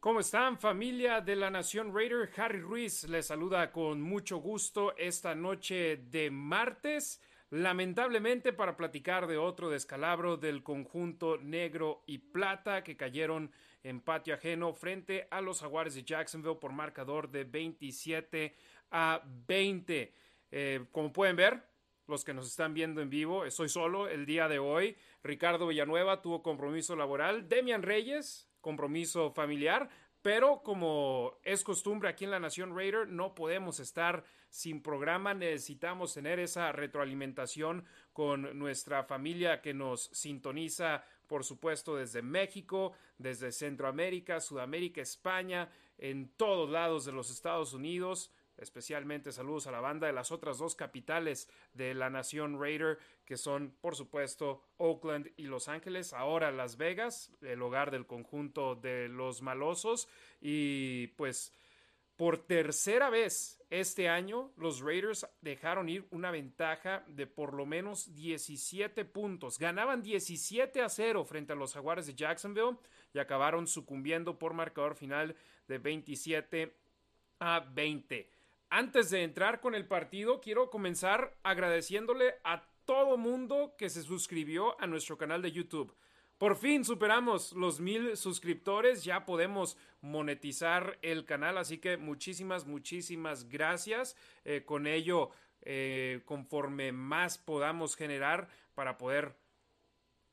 ¿Cómo están familia de la Nación Raider? Harry Ruiz les saluda con mucho gusto esta noche de martes, lamentablemente para platicar de otro descalabro del conjunto negro y plata que cayeron en patio ajeno frente a los jaguares de Jacksonville por marcador de 27 a 20. Eh, como pueden ver, los que nos están viendo en vivo, estoy solo el día de hoy. Ricardo Villanueva tuvo compromiso laboral. Demian Reyes compromiso familiar, pero como es costumbre aquí en la Nación Raider, no podemos estar sin programa, necesitamos tener esa retroalimentación con nuestra familia que nos sintoniza, por supuesto, desde México, desde Centroamérica, Sudamérica, España, en todos lados de los Estados Unidos. Especialmente saludos a la banda de las otras dos capitales de la nación Raider, que son, por supuesto, Oakland y Los Ángeles. Ahora Las Vegas, el hogar del conjunto de los malosos. Y pues, por tercera vez este año, los Raiders dejaron ir una ventaja de por lo menos 17 puntos. Ganaban 17 a 0 frente a los Jaguares de Jacksonville y acabaron sucumbiendo por marcador final de 27 a 20. Antes de entrar con el partido, quiero comenzar agradeciéndole a todo mundo que se suscribió a nuestro canal de YouTube. Por fin superamos los mil suscriptores, ya podemos monetizar el canal, así que muchísimas, muchísimas gracias. Eh, con ello, eh, conforme más podamos generar para poder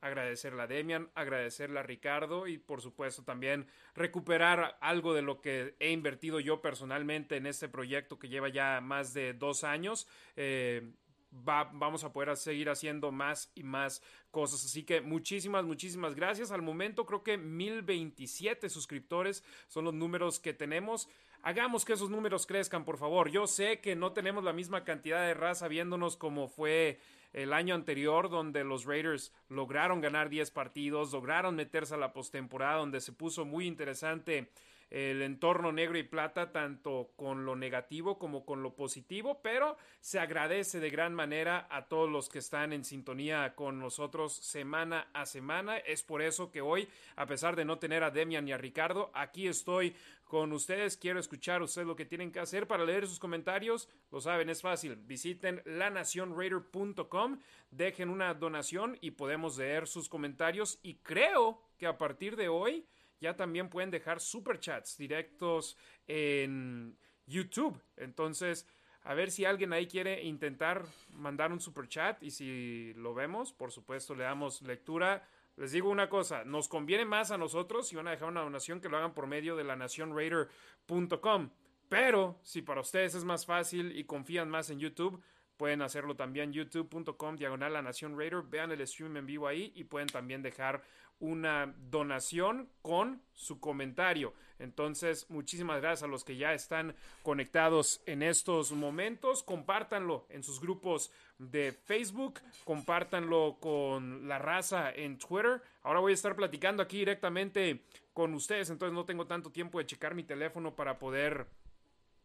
agradecerle a Demian, agradecerle a Ricardo y por supuesto también recuperar algo de lo que he invertido yo personalmente en este proyecto que lleva ya más de dos años. Eh, vamos a poder seguir haciendo más y más cosas. Así que muchísimas, muchísimas gracias. Al momento creo que 1027 suscriptores son los números que tenemos. Hagamos que esos números crezcan, por favor. Yo sé que no tenemos la misma cantidad de raza viéndonos como fue el año anterior, donde los Raiders lograron ganar 10 partidos, lograron meterse a la postemporada, donde se puso muy interesante el entorno negro y plata, tanto con lo negativo como con lo positivo, pero se agradece de gran manera a todos los que están en sintonía con nosotros semana a semana. Es por eso que hoy, a pesar de no tener a Demian y a Ricardo, aquí estoy con ustedes. Quiero escuchar ustedes lo que tienen que hacer para leer sus comentarios. Lo saben, es fácil. Visiten lanacionraider.com, dejen una donación y podemos leer sus comentarios. Y creo que a partir de hoy ya también pueden dejar superchats directos en YouTube. Entonces, a ver si alguien ahí quiere intentar mandar un superchat y si lo vemos, por supuesto, le damos lectura. Les digo una cosa, nos conviene más a nosotros si van a dejar una donación que lo hagan por medio de la nacionraider.com. Pero si para ustedes es más fácil y confían más en YouTube, Pueden hacerlo también youtube.com diagonal la Nación Raider. Vean el stream en vivo ahí y pueden también dejar una donación con su comentario. Entonces, muchísimas gracias a los que ya están conectados en estos momentos. Compártanlo en sus grupos de Facebook, compártanlo con la raza en Twitter. Ahora voy a estar platicando aquí directamente con ustedes, entonces no tengo tanto tiempo de checar mi teléfono para poder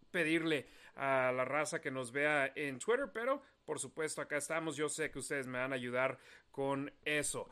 pedirle a la raza que nos vea en Twitter, pero por supuesto acá estamos. Yo sé que ustedes me van a ayudar con eso.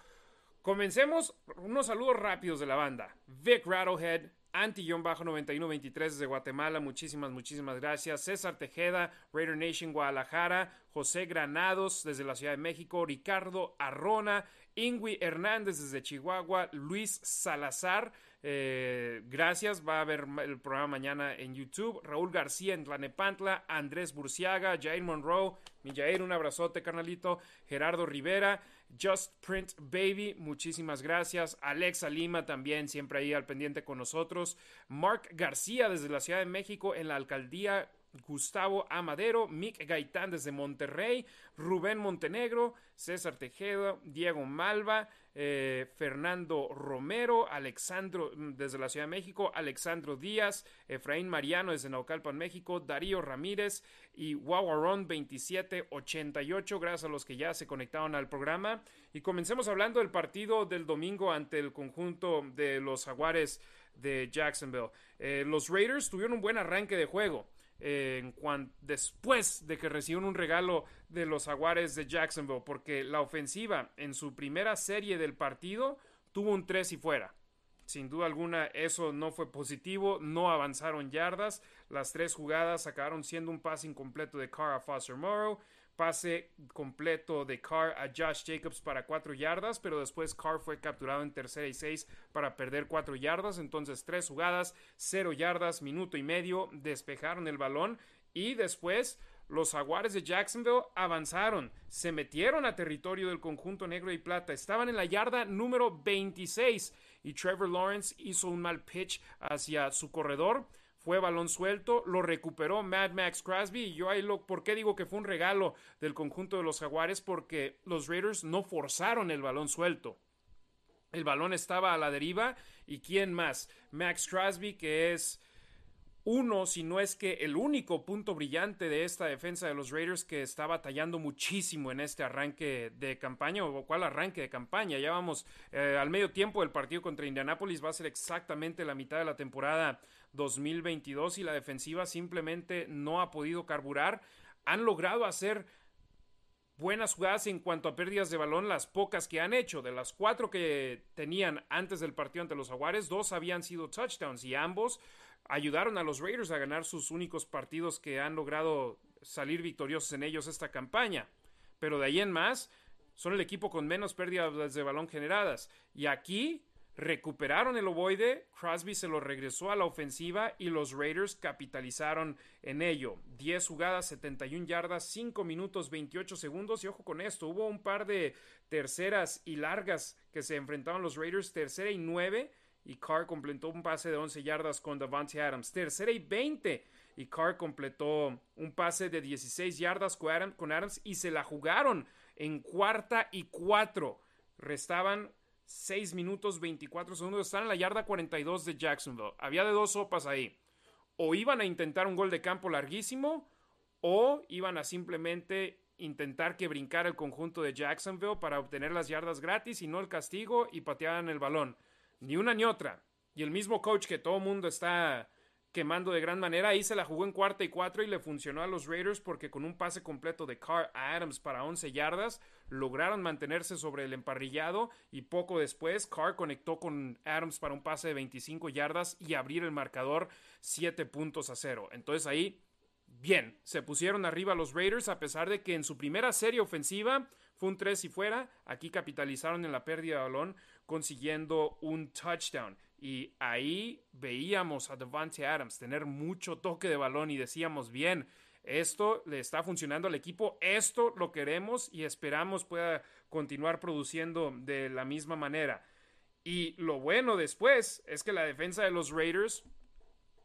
Comencemos unos saludos rápidos de la banda. Vic Rattlehead, Anti-9123 desde Guatemala, muchísimas, muchísimas gracias. César Tejeda, Raider Nation Guadalajara, José Granados desde la Ciudad de México, Ricardo Arrona, Ingui Hernández desde Chihuahua, Luis Salazar, eh, gracias, va a haber el programa mañana en YouTube. Raúl García en Tlanepantla, Andrés Burciaga, Jair Monroe, mi un abrazote, carnalito. Gerardo Rivera, Just Print Baby, muchísimas gracias. Alexa Lima también, siempre ahí al pendiente con nosotros. Mark García desde la Ciudad de México en la alcaldía Gustavo Amadero, Mick Gaitán desde Monterrey, Rubén Montenegro, César Tejeda, Diego Malva, eh, Fernando Romero, Alexandro mm, desde la Ciudad de México, Alexandro Díaz, Efraín Mariano desde Naucalpan, México, Darío Ramírez y Wawaron 2788. Gracias a los que ya se conectaron al programa. Y comencemos hablando del partido del domingo ante el conjunto de los Jaguares de Jacksonville. Eh, los Raiders tuvieron un buen arranque de juego en después de que recibieron un regalo de los Jaguares de Jacksonville, porque la ofensiva en su primera serie del partido tuvo un 3 y fuera. sin duda alguna eso no fue positivo, no avanzaron yardas, las tres jugadas acabaron siendo un pase incompleto de Carr a Foster Morrow, pase completo de Carr a Josh Jacobs para cuatro yardas, pero después Carr fue capturado en tercera y seis para perder cuatro yardas, entonces tres jugadas, cero yardas, minuto y medio, despejaron el balón y después los jaguares de Jacksonville avanzaron, se metieron a territorio del conjunto negro y plata, estaban en la yarda número 26 y Trevor Lawrence hizo un mal pitch hacia su corredor. Fue balón suelto, lo recuperó Mad Max Crosby y yo ahí lo, ¿por qué digo que fue un regalo del conjunto de los Jaguares? Porque los Raiders no forzaron el balón suelto. El balón estaba a la deriva y ¿quién más? Max Crosby que es uno, si no es que el único punto brillante de esta defensa de los Raiders que está batallando muchísimo en este arranque de campaña, o cuál arranque de campaña. Ya vamos eh, al medio tiempo del partido contra Indianapolis, va a ser exactamente la mitad de la temporada 2022 y la defensiva simplemente no ha podido carburar. Han logrado hacer buenas jugadas en cuanto a pérdidas de balón, las pocas que han hecho. De las cuatro que tenían antes del partido ante los Jaguares, dos habían sido touchdowns y ambos ayudaron a los Raiders a ganar sus únicos partidos que han logrado salir victoriosos en ellos esta campaña. Pero de ahí en más, son el equipo con menos pérdidas de balón generadas. Y aquí recuperaron el ovoide, Crosby se lo regresó a la ofensiva y los Raiders capitalizaron en ello. 10 jugadas, 71 yardas, 5 minutos 28 segundos y ojo con esto, hubo un par de terceras y largas que se enfrentaban los Raiders, tercera y 9 y Carr completó un pase de 11 yardas con Davante Adams. Tercera y 20 y Carr completó un pase de 16 yardas con Adams y se la jugaron en cuarta y cuatro. Restaban 6 minutos 24 segundos. Están en la yarda 42 de Jacksonville. Había de dos sopas ahí. O iban a intentar un gol de campo larguísimo o iban a simplemente intentar que brincara el conjunto de Jacksonville para obtener las yardas gratis y no el castigo y patearan el balón ni una ni otra. Y el mismo coach que todo mundo está quemando de gran manera, ahí se la jugó en cuarta y cuatro y le funcionó a los Raiders porque con un pase completo de Carr a Adams para 11 yardas lograron mantenerse sobre el emparrillado y poco después Carr conectó con Adams para un pase de 25 yardas y abrir el marcador 7 puntos a cero. Entonces ahí, bien, se pusieron arriba los Raiders a pesar de que en su primera serie ofensiva fue un 3 y fuera, aquí capitalizaron en la pérdida de balón consiguiendo un touchdown. Y ahí veíamos a Devante Adams tener mucho toque de balón y decíamos, bien, esto le está funcionando al equipo, esto lo queremos y esperamos pueda continuar produciendo de la misma manera. Y lo bueno después es que la defensa de los Raiders,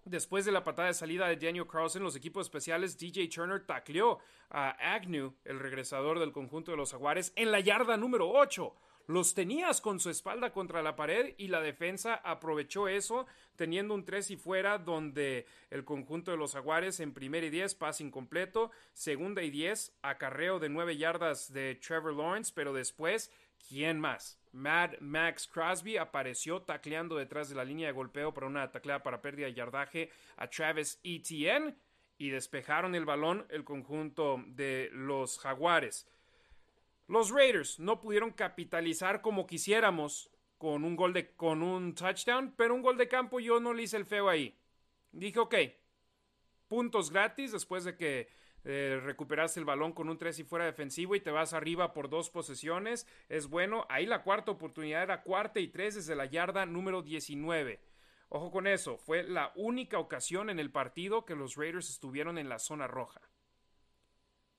después de la patada de salida de Daniel Carlson, los equipos especiales DJ Turner tacleó a Agnew, el regresador del conjunto de los Jaguares, en la yarda número 8 los tenías con su espalda contra la pared y la defensa aprovechó eso teniendo un 3 y fuera donde el conjunto de los Jaguares en primera y 10 pase incompleto, segunda y 10 acarreo de 9 yardas de Trevor Lawrence, pero después ¿quién más? Mad Max Crosby apareció tacleando detrás de la línea de golpeo para una tacleada para pérdida de yardaje a Travis Etienne y despejaron el balón el conjunto de los Jaguares. Los Raiders no pudieron capitalizar como quisiéramos con un gol de un touchdown, pero un gol de campo yo no le hice el feo ahí. Dije, ok, puntos gratis después de que eh, recuperaste el balón con un 3 y fuera defensivo y te vas arriba por dos posesiones. Es bueno. Ahí la cuarta oportunidad era cuarta y tres desde la yarda número 19. Ojo con eso, fue la única ocasión en el partido que los Raiders estuvieron en la zona roja.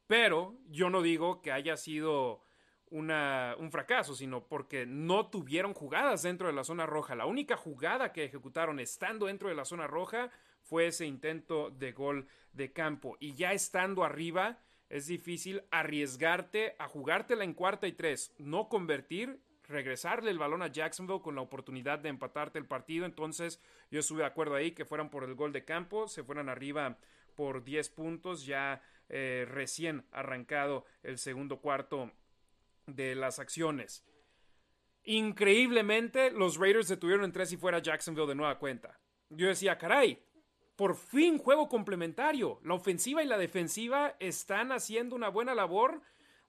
Pero yo no digo que haya sido una, un fracaso, sino porque no tuvieron jugadas dentro de la zona roja. La única jugada que ejecutaron estando dentro de la zona roja fue ese intento de gol de campo. Y ya estando arriba, es difícil arriesgarte a jugártela en cuarta y tres, no convertir, regresarle el balón a Jacksonville con la oportunidad de empatarte el partido. Entonces, yo estuve de acuerdo ahí que fueran por el gol de campo, se fueran arriba por 10 puntos, ya eh, recién arrancado el segundo cuarto de las acciones. Increíblemente, los Raiders detuvieron en tres y fuera Jacksonville de nueva cuenta. Yo decía, caray, por fin juego complementario. La ofensiva y la defensiva están haciendo una buena labor,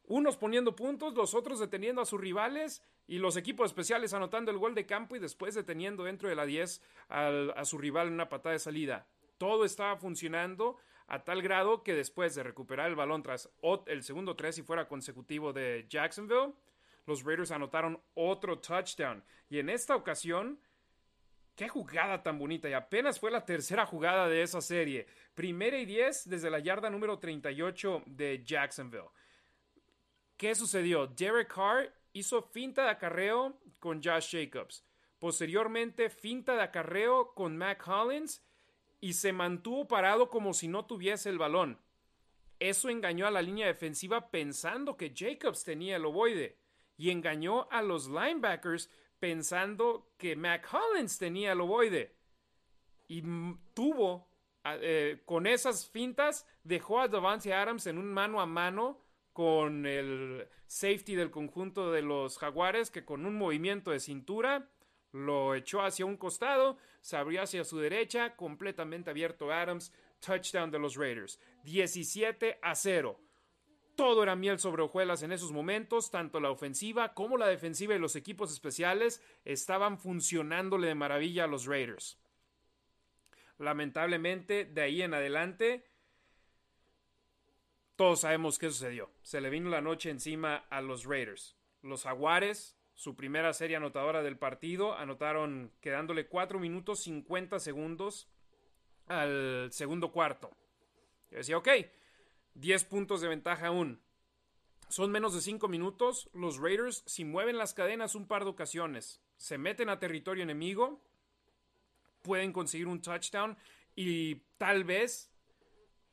unos poniendo puntos, los otros deteniendo a sus rivales. Y los equipos especiales anotando el gol de campo y después deteniendo dentro de la 10 a su rival en una patada de salida. Todo estaba funcionando a tal grado que después de recuperar el balón tras el segundo tres y fuera consecutivo de Jacksonville, los Raiders anotaron otro touchdown. Y en esta ocasión, qué jugada tan bonita. Y apenas fue la tercera jugada de esa serie. Primera y diez desde la yarda número 38 de Jacksonville. ¿Qué sucedió? Derek Carr hizo finta de acarreo con Josh Jacobs. Posteriormente, finta de acarreo con Mac Hollins y se mantuvo parado como si no tuviese el balón. Eso engañó a la línea defensiva pensando que Jacobs tenía el ovoide y engañó a los linebackers pensando que Mac Hollins tenía el ovoide. Y tuvo, eh, con esas fintas, dejó a Davante Adams en un mano a mano con el safety del conjunto de los Jaguares, que con un movimiento de cintura lo echó hacia un costado, se abrió hacia su derecha, completamente abierto Adams, touchdown de los Raiders. 17 a 0. Todo era miel sobre hojuelas en esos momentos, tanto la ofensiva como la defensiva y los equipos especiales estaban funcionándole de maravilla a los Raiders. Lamentablemente, de ahí en adelante, todos sabemos qué sucedió. Se le vino la noche encima a los Raiders. Los Jaguares, su primera serie anotadora del partido, anotaron quedándole 4 minutos 50 segundos al segundo cuarto. Yo decía, ok, 10 puntos de ventaja aún. Son menos de 5 minutos. Los Raiders, si mueven las cadenas un par de ocasiones, se meten a territorio enemigo, pueden conseguir un touchdown y tal vez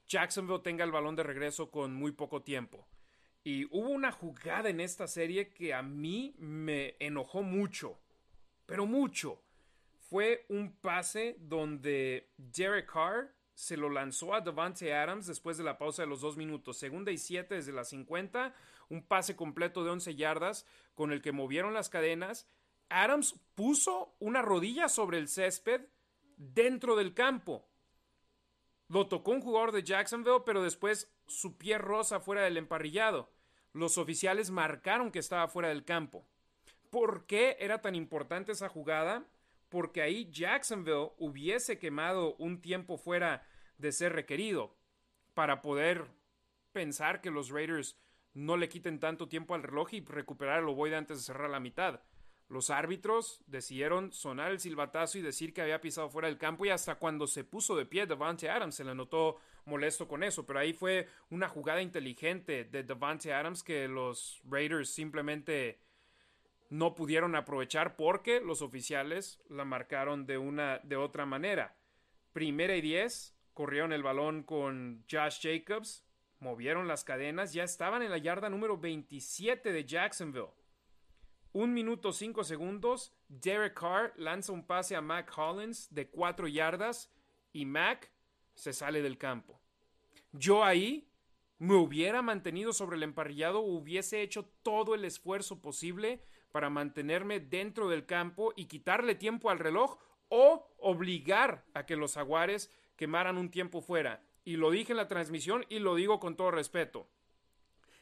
Jacksonville tenga el balón de regreso con muy poco tiempo. Y hubo una jugada en esta serie que a mí me enojó mucho, pero mucho. Fue un pase donde Derek Carr se lo lanzó a Devante Adams después de la pausa de los dos minutos. Segunda y siete desde las 50, un pase completo de 11 yardas con el que movieron las cadenas. Adams puso una rodilla sobre el césped dentro del campo. Lo tocó un jugador de Jacksonville, pero después su pie rosa fuera del emparrillado. Los oficiales marcaron que estaba fuera del campo. ¿Por qué era tan importante esa jugada? Porque ahí Jacksonville hubiese quemado un tiempo fuera de ser requerido para poder pensar que los Raiders no le quiten tanto tiempo al reloj y recuperar el ovoide antes de cerrar la mitad. Los árbitros decidieron sonar el silbatazo y decir que había pisado fuera del campo y hasta cuando se puso de pie Devante Adams se le notó molesto con eso, pero ahí fue una jugada inteligente de Devante Adams que los Raiders simplemente no pudieron aprovechar porque los oficiales la marcaron de una de otra manera. Primera y diez, corrieron el balón con Josh Jacobs, movieron las cadenas, ya estaban en la yarda número 27 de Jacksonville. Un minuto cinco segundos, Derek Carr lanza un pase a Mac Hollins de cuatro yardas y Mac se sale del campo. Yo ahí me hubiera mantenido sobre el emparrillado, hubiese hecho todo el esfuerzo posible para mantenerme dentro del campo y quitarle tiempo al reloj o obligar a que los jaguares quemaran un tiempo fuera. Y lo dije en la transmisión y lo digo con todo respeto.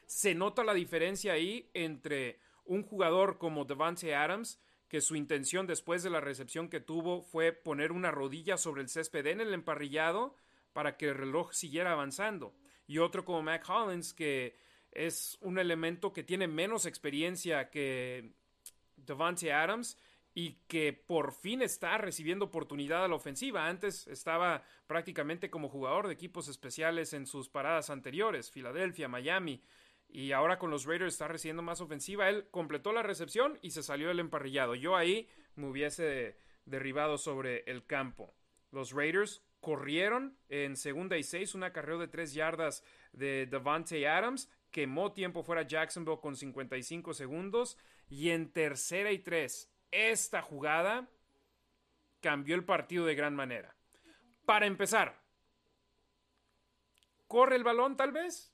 Se nota la diferencia ahí entre un jugador como Devante Adams, que su intención después de la recepción que tuvo fue poner una rodilla sobre el césped en el emparrillado para que el reloj siguiera avanzando. Y otro como Mac Hollins, que es un elemento que tiene menos experiencia que Devante Adams y que por fin está recibiendo oportunidad a la ofensiva. Antes estaba prácticamente como jugador de equipos especiales en sus paradas anteriores, Filadelfia, Miami, y ahora con los Raiders está recibiendo más ofensiva. Él completó la recepción y se salió del emparrillado. Yo ahí me hubiese derribado sobre el campo. Los Raiders corrieron en segunda y seis, un acarreo de tres yardas de Devante Adams, quemó tiempo fuera Jacksonville con 55 segundos y en tercera y tres, esta jugada cambió el partido de gran manera. Para empezar, corre el balón tal vez,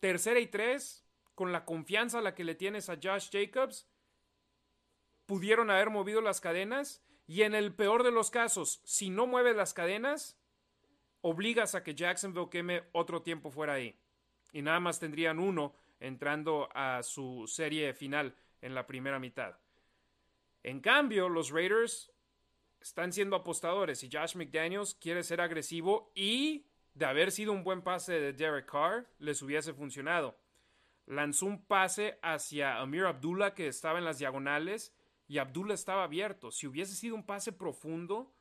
tercera y tres, con la confianza a la que le tienes a Josh Jacobs, pudieron haber movido las cadenas y en el peor de los casos, si no mueves las cadenas, obligas a que Jacksonville queme otro tiempo fuera ahí. Y nada más tendrían uno entrando a su serie final en la primera mitad. En cambio, los Raiders están siendo apostadores y Josh McDaniels quiere ser agresivo y de haber sido un buen pase de Derek Carr, les hubiese funcionado. Lanzó un pase hacia Amir Abdullah que estaba en las diagonales y Abdullah estaba abierto. Si hubiese sido un pase profundo,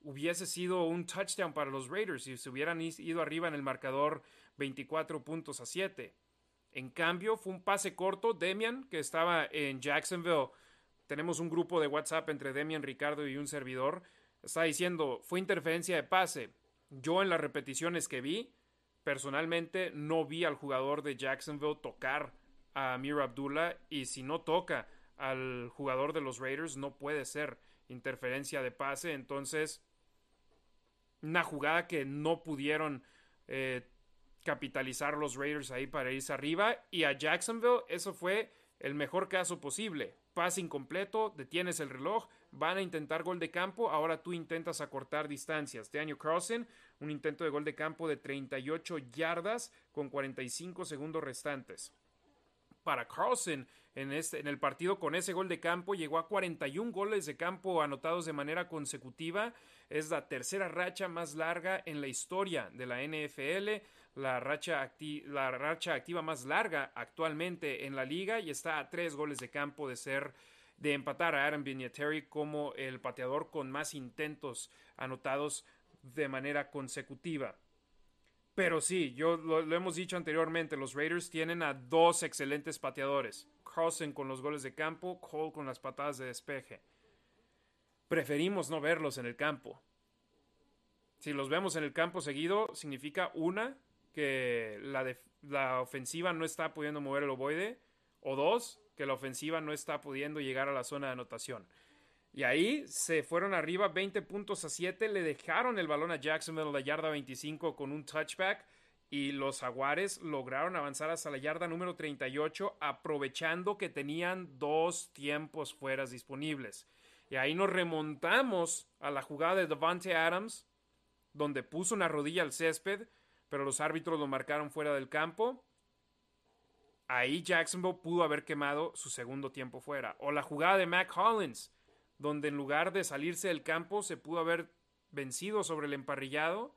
hubiese sido un touchdown para los Raiders y se hubieran ido arriba en el marcador 24 puntos a 7. En cambio, fue un pase corto. Demian, que estaba en Jacksonville, tenemos un grupo de WhatsApp entre Demian, Ricardo y un servidor, está diciendo, fue interferencia de pase. Yo en las repeticiones que vi, personalmente no vi al jugador de Jacksonville tocar a Amir Abdullah y si no toca al jugador de los Raiders no puede ser interferencia de pase. Entonces, una jugada que no pudieron eh, capitalizar los Raiders ahí para irse arriba. Y a Jacksonville eso fue el mejor caso posible. Pase incompleto, detienes el reloj, van a intentar gol de campo, ahora tú intentas acortar distancias. Daniel Carlson, un intento de gol de campo de 38 yardas con 45 segundos restantes. Para Carlson, en, este, en el partido con ese gol de campo, llegó a 41 goles de campo anotados de manera consecutiva. Es la tercera racha más larga en la historia de la NFL la racha, la racha activa más larga actualmente en la liga y está a tres goles de campo de ser de empatar a Adam Vinatieri como el pateador con más intentos anotados de manera consecutiva. Pero sí, yo lo, hemos dicho anteriormente, los Raiders tienen a dos excelentes pateadores. Carlson con los goles de campo, Cole con las patadas de despeje. Preferimos no verlos en el campo. Si los vemos en el campo seguido, significa una, que la, la ofensiva no está pudiendo mover el ovoide, o dos, que la ofensiva no está pudiendo llegar a la zona de anotación. Y ahí se fueron arriba 20 puntos a 7, le dejaron el balón a Jacksonville en la yarda 25 con un touchback y los Jaguares lograron avanzar hasta la yarda número 38 aprovechando que tenían dos tiempos fuera disponibles. Y ahí nos remontamos a la jugada de Devante Adams, donde puso una rodilla al césped, pero los árbitros lo marcaron fuera del campo. Ahí Jacksonville pudo haber quemado su segundo tiempo fuera. O la jugada de Mac Hollins, donde en lugar de salirse del campo se pudo haber vencido sobre el emparrillado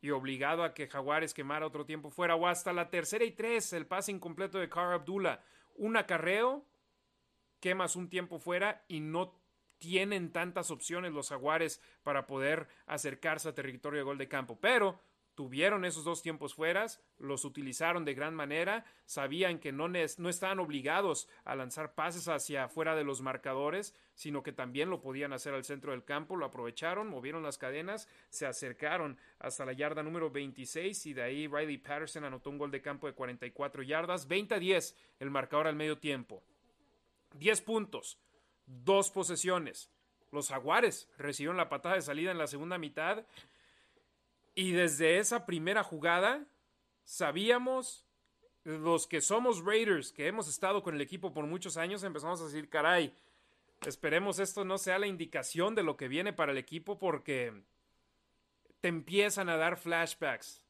y obligado a que Jaguares quemara otro tiempo fuera. O hasta la tercera y tres, el pase incompleto de Carl Abdullah. Un acarreo, quemas un tiempo fuera y no tienen tantas opciones los Jaguares para poder acercarse a territorio de gol de campo. Pero tuvieron esos dos tiempos fueras, los utilizaron de gran manera, sabían que no, no estaban obligados a lanzar pases hacia afuera de los marcadores, sino que también lo podían hacer al centro del campo, lo aprovecharon, movieron las cadenas, se acercaron hasta la yarda número 26 y de ahí Riley Patterson anotó un gol de campo de 44 yardas, 20 a 10 el marcador al medio tiempo. 10 puntos, dos posesiones. Los Jaguares recibieron la patada de salida en la segunda mitad y desde esa primera jugada sabíamos, los que somos Raiders, que hemos estado con el equipo por muchos años, empezamos a decir, caray, esperemos esto no sea la indicación de lo que viene para el equipo porque te empiezan a dar flashbacks,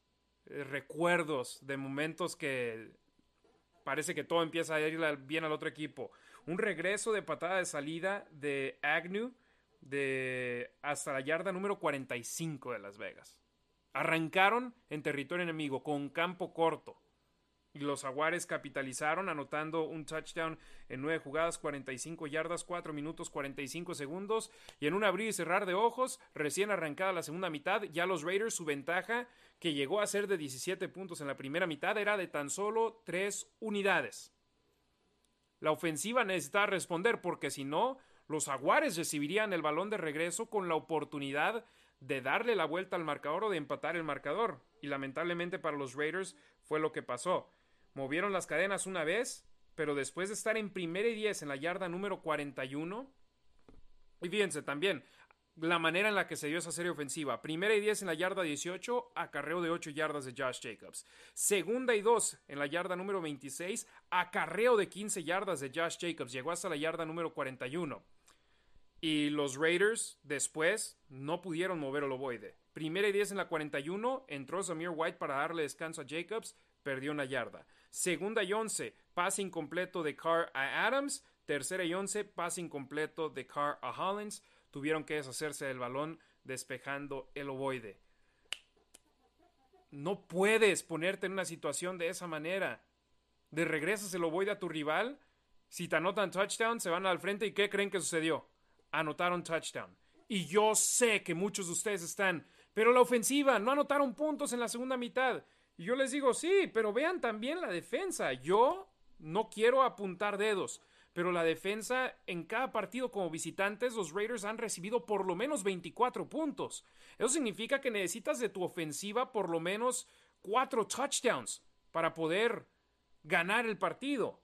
eh, recuerdos de momentos que parece que todo empieza a ir bien al otro equipo. Un regreso de patada de salida de Agnew de hasta la yarda número 45 de Las Vegas. Arrancaron en territorio enemigo con campo corto. Y los Jaguares capitalizaron anotando un touchdown en nueve jugadas, 45 yardas, 4 minutos 45 segundos. Y en un abrir y cerrar de ojos, recién arrancada la segunda mitad, ya los Raiders su ventaja, que llegó a ser de 17 puntos en la primera mitad, era de tan solo 3 unidades. La ofensiva necesitaba responder porque si no, los Jaguares recibirían el balón de regreso con la oportunidad de darle la vuelta al marcador o de empatar el marcador. Y lamentablemente para los Raiders fue lo que pasó. Movieron las cadenas una vez, pero después de estar en primera y diez en la yarda número 41, y fíjense también la manera en la que se dio esa serie ofensiva. Primera y diez en la yarda 18, acarreo de 8 yardas de Josh Jacobs. Segunda y 2 en la yarda número 26, acarreo de 15 yardas de Josh Jacobs. Llegó hasta la yarda número 41. Y los Raiders después no pudieron mover el ovoide. Primera y 10 en la 41, entró Samir White para darle descanso a Jacobs, perdió una yarda. Segunda y 11, pase incompleto de Carr a Adams. Tercera y 11, pase incompleto de Carr a Hollins. Tuvieron que deshacerse del balón despejando el ovoide. No puedes ponerte en una situación de esa manera. De regresas el ovoide a tu rival. Si te anotan touchdown, se van al frente. ¿Y qué creen que sucedió? Anotaron touchdown. Y yo sé que muchos de ustedes están. Pero la ofensiva, no anotaron puntos en la segunda mitad. Y yo les digo, sí, pero vean también la defensa. Yo no quiero apuntar dedos, pero la defensa en cada partido como visitantes, los Raiders han recibido por lo menos 24 puntos. Eso significa que necesitas de tu ofensiva por lo menos cuatro touchdowns para poder ganar el partido.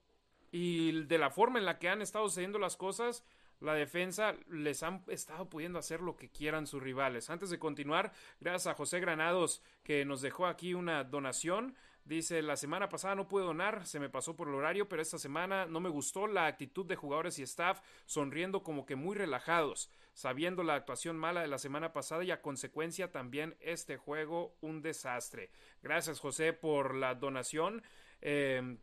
Y de la forma en la que han estado sucediendo las cosas, la defensa les han estado pudiendo hacer lo que quieran sus rivales. Antes de continuar, gracias a José Granados que nos dejó aquí una donación. Dice, la semana pasada no pude donar, se me pasó por el horario, pero esta semana no me gustó la actitud de jugadores y staff sonriendo como que muy relajados, sabiendo la actuación mala de la semana pasada y a consecuencia también este juego un desastre. Gracias José por la donación. Eh,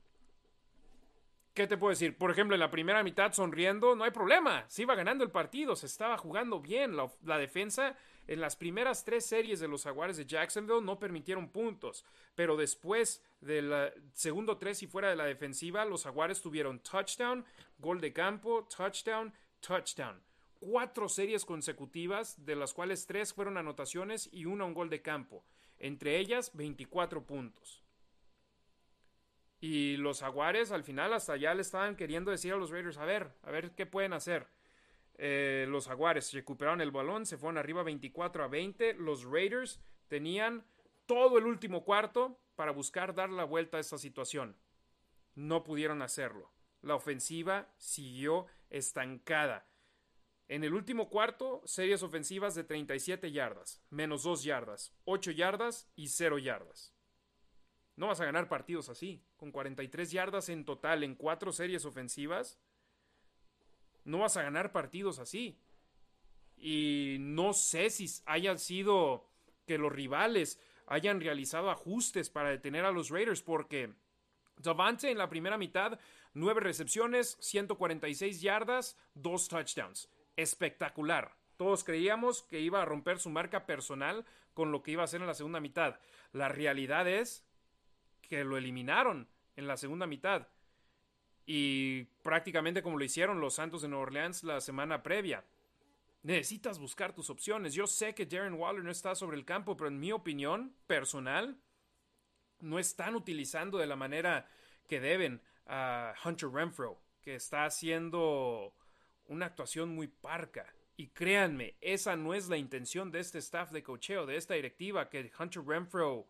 ¿Qué te puedo decir? Por ejemplo, en la primera mitad sonriendo, no hay problema. Se iba ganando el partido, se estaba jugando bien. La, defensa en las primeras tres series de los Jaguares de Jacksonville no permitieron puntos. Pero después del segundo tres y fuera de la defensiva, los Jaguares tuvieron touchdown, gol de campo, touchdown, touchdown. Cuatro series consecutivas, de las cuales tres fueron anotaciones y una un gol de campo. Entre ellas, 24 puntos. Y los Jaguares al final hasta ya le estaban queriendo decir a los Raiders, a ver, a ver qué pueden hacer. Eh, los Jaguares recuperaron el balón, se fueron arriba 24 a 20. Los Raiders tenían todo el último cuarto para buscar dar la vuelta a esta situación. No pudieron hacerlo. La ofensiva siguió estancada. En el último cuarto, series ofensivas de 37 yardas, menos 2 yardas, 8 yardas y 0 yardas. No vas a ganar partidos así. Con 43 yardas en total en cuatro series ofensivas. No vas a ganar partidos así. Y no sé si haya sido que los rivales hayan realizado ajustes para detener a los Raiders porque Davante en la primera mitad, nueve recepciones, 146 yardas, dos touchdowns. Espectacular. Todos creíamos que iba a romper su marca personal con lo que iba a hacer en la segunda mitad. La realidad es que lo eliminaron en la segunda mitad. Y prácticamente como lo hicieron los Santos de Nueva Orleans la semana previa. Necesitas buscar tus opciones. Yo sé que Darren Waller no está sobre el campo, pero en mi opinión personal, no están utilizando de la manera que deben a Hunter Renfro, que está haciendo una actuación muy parca. Y créanme, esa no es la intención de este staff de cocheo, de esta directiva, que Hunter Renfro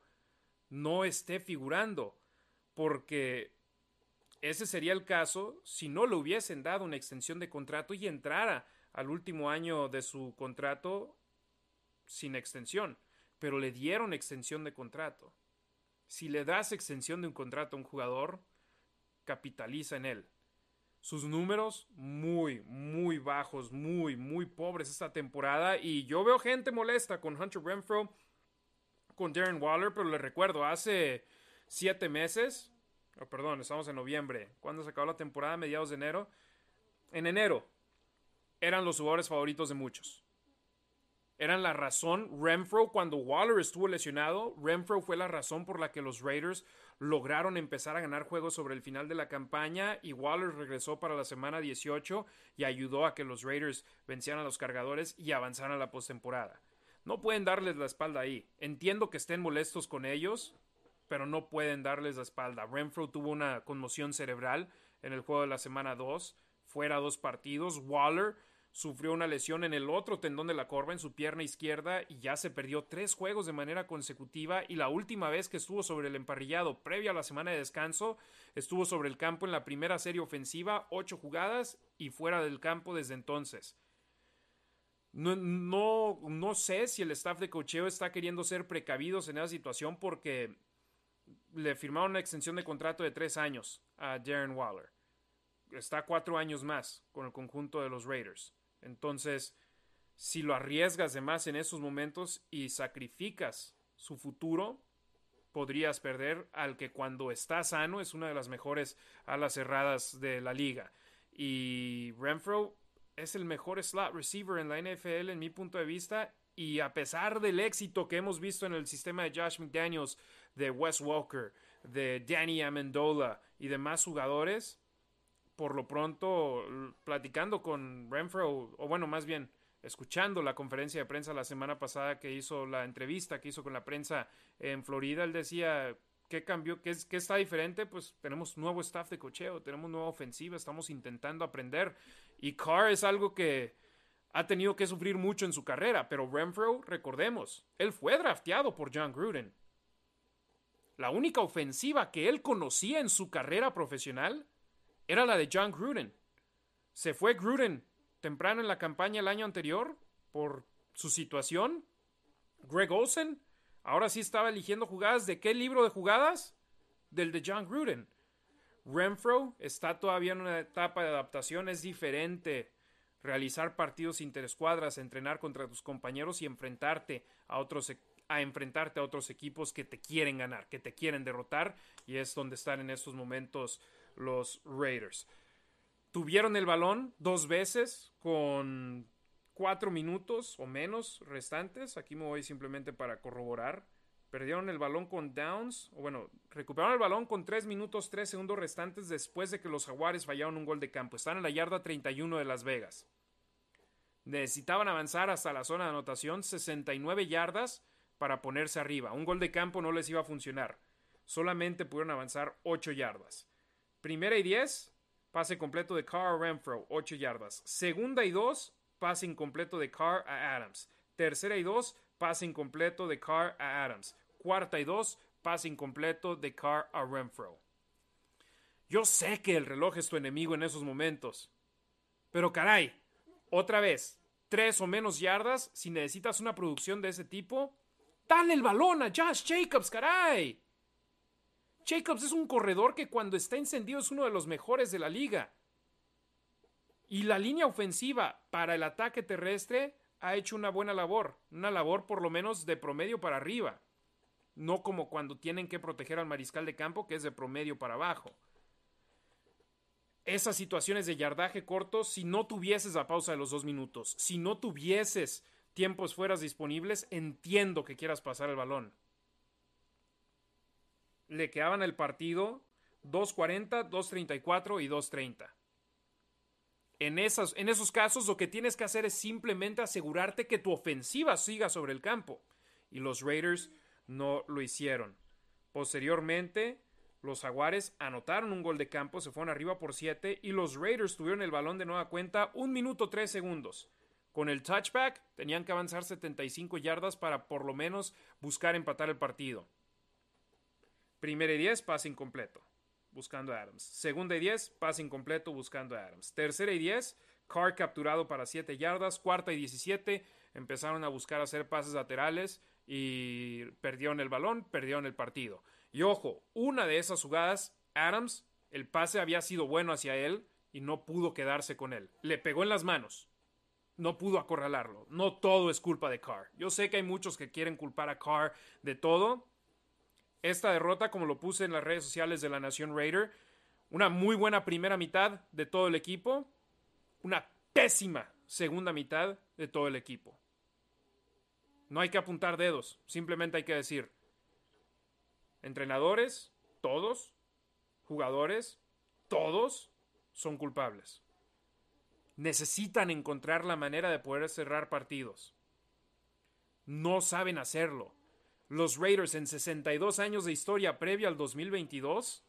no esté figurando, porque ese sería el caso si no le hubiesen dado una extensión de contrato y entrara al último año de su contrato sin extensión, pero le dieron extensión de contrato. Si le das extensión de un contrato a un jugador, capitaliza en él. Sus números muy, muy bajos, muy, muy pobres esta temporada y yo veo gente molesta con Hunter Renfro con Darren Waller, pero le recuerdo, hace siete meses, perdón, estamos en noviembre, cuando se acabó la temporada, mediados de enero, en enero eran los jugadores favoritos de muchos. Eran la razón, Renfro, cuando Waller estuvo lesionado, Renfro fue la razón por la que los Raiders lograron empezar a ganar juegos sobre el final de la campaña y Waller regresó para la semana 18 y ayudó a que los Raiders vencieran a los cargadores y avanzaran a la postemporada. No pueden darles la espalda ahí. Entiendo que estén molestos con ellos, pero no pueden darles la espalda. Renfro tuvo una conmoción cerebral en el juego de la semana 2, fuera dos partidos. Waller sufrió una lesión en el otro tendón de la corva en su pierna izquierda y ya se perdió tres juegos de manera consecutiva y la última vez que estuvo sobre el emparrillado previa a la semana de descanso estuvo sobre el campo en la primera serie ofensiva, ocho jugadas y fuera del campo desde entonces. No, no, no sé si el staff de cocheo está queriendo ser precavidos en esa situación porque le firmaron una extensión de contrato de tres años a Darren Waller. Está cuatro años más con el conjunto de los Raiders. Entonces, si lo arriesgas de más en esos momentos y sacrificas su futuro podrías perder al que cuando está sano es una de las mejores alas cerradas de la liga. Y Renfro es el mejor slot receiver en la NFL en mi punto de vista. Y a pesar del éxito que hemos visto en el sistema de Josh McDaniels, de Wes Walker, de Danny Amendola y demás jugadores, por lo pronto, platicando con Renfro, o bueno, más bien, escuchando la conferencia de prensa la semana pasada que hizo la entrevista que hizo con la prensa en Florida, él decía, ¿qué cambió? ¿Qué, qué está diferente? Pues tenemos nuevo staff de cocheo, tenemos nueva ofensiva, estamos intentando aprender. Y Carr es algo que ha tenido que sufrir mucho en su carrera, pero Renfro, recordemos, él fue drafteado por John Gruden. La única ofensiva que él conocía en su carrera profesional era la de John Gruden. Se fue Gruden temprano en la campaña el año anterior por su situación. Greg Olsen ahora sí estaba eligiendo jugadas. ¿De qué libro de jugadas? Del de John Gruden. Renfro está todavía en una etapa de adaptación. Es diferente realizar partidos interescuadras, entrenar contra tus compañeros y enfrentarte a otros e-, a enfrentarte a otros equipos que te quieren ganar, que te quieren derrotar y es donde están en estos momentos los Raiders. Tuvieron el balón dos veces con cuatro minutos o menos restantes. Aquí me voy simplemente para corroborar. Perdieron el balón con downs, o bueno, recuperaron el balón con tres minutos tres segundos restantes después de que los Jaguares fallaron un gol de campo. Están en la yarda 31 de Las Vegas. Necesitaban avanzar hasta la zona de anotación, 69 yardas para ponerse arriba. Un gol de campo no les iba a funcionar. Solamente pudieron avanzar 8 yardas. Primera y 10, Pase completo de Carr a Renfro, 8 yardas. Segunda y 2, pase incompleto de Carr a Adams. Tercera y 2, pase incompleto de Carr a Adams. Cuarta y 2, pase incompleto de Carr a Renfro. Yo sé que el reloj es tu enemigo en esos momentos. Pero caray, otra vez, tres o menos yardas, si necesitas una producción de ese tipo, dale el balón a Josh Jacobs, caray. Jacobs es un corredor que cuando está encendido es uno de los mejores de la liga. Y la línea ofensiva para el ataque terrestre ha hecho una buena labor, una labor por lo menos de promedio para arriba, no como cuando tienen que proteger al mariscal de campo que es de promedio para abajo. Esas situaciones de yardaje corto, si no tuvieses la pausa de los dos minutos, si no tuvieses tiempos fueras disponibles, entiendo que quieras pasar el balón le quedaban el partido 2.40, 2.34 y 2.30. En, esos casos lo que tienes que hacer es simplemente asegurarte que tu ofensiva siga sobre el campo. Y los Raiders no lo hicieron. Posteriormente, los Jaguares anotaron un gol de campo, se fueron arriba por 7 y los Raiders tuvieron el balón de nueva cuenta un minuto 3 segundos. Con el touchback tenían que avanzar 75 yardas para por lo menos buscar empatar el partido. Primera y 10, pase incompleto, buscando a Adams. Segunda y 10, pase incompleto, buscando a Adams. Tercera y 10, Carr capturado para 7 yardas. Cuarta y 17, empezaron a buscar hacer pases laterales y perdieron el balón, perdieron el partido. Y ojo, una de esas jugadas, Adams, el pase había sido bueno hacia él y no pudo quedarse con él. Le pegó en las manos. No pudo acorralarlo. No todo es culpa de Carr. Yo sé que hay muchos que quieren culpar a Carr de todo, esta derrota, como lo puse en las redes sociales de la Nación Raider, una muy buena primera mitad de todo el equipo, una pésima segunda mitad de todo el equipo. No hay que apuntar dedos, simplemente hay que decir, entrenadores, todos, jugadores, todos son culpables. Necesitan encontrar la manera de poder cerrar partidos. No saben hacerlo. Los Raiders en 62 años de historia previa al 2022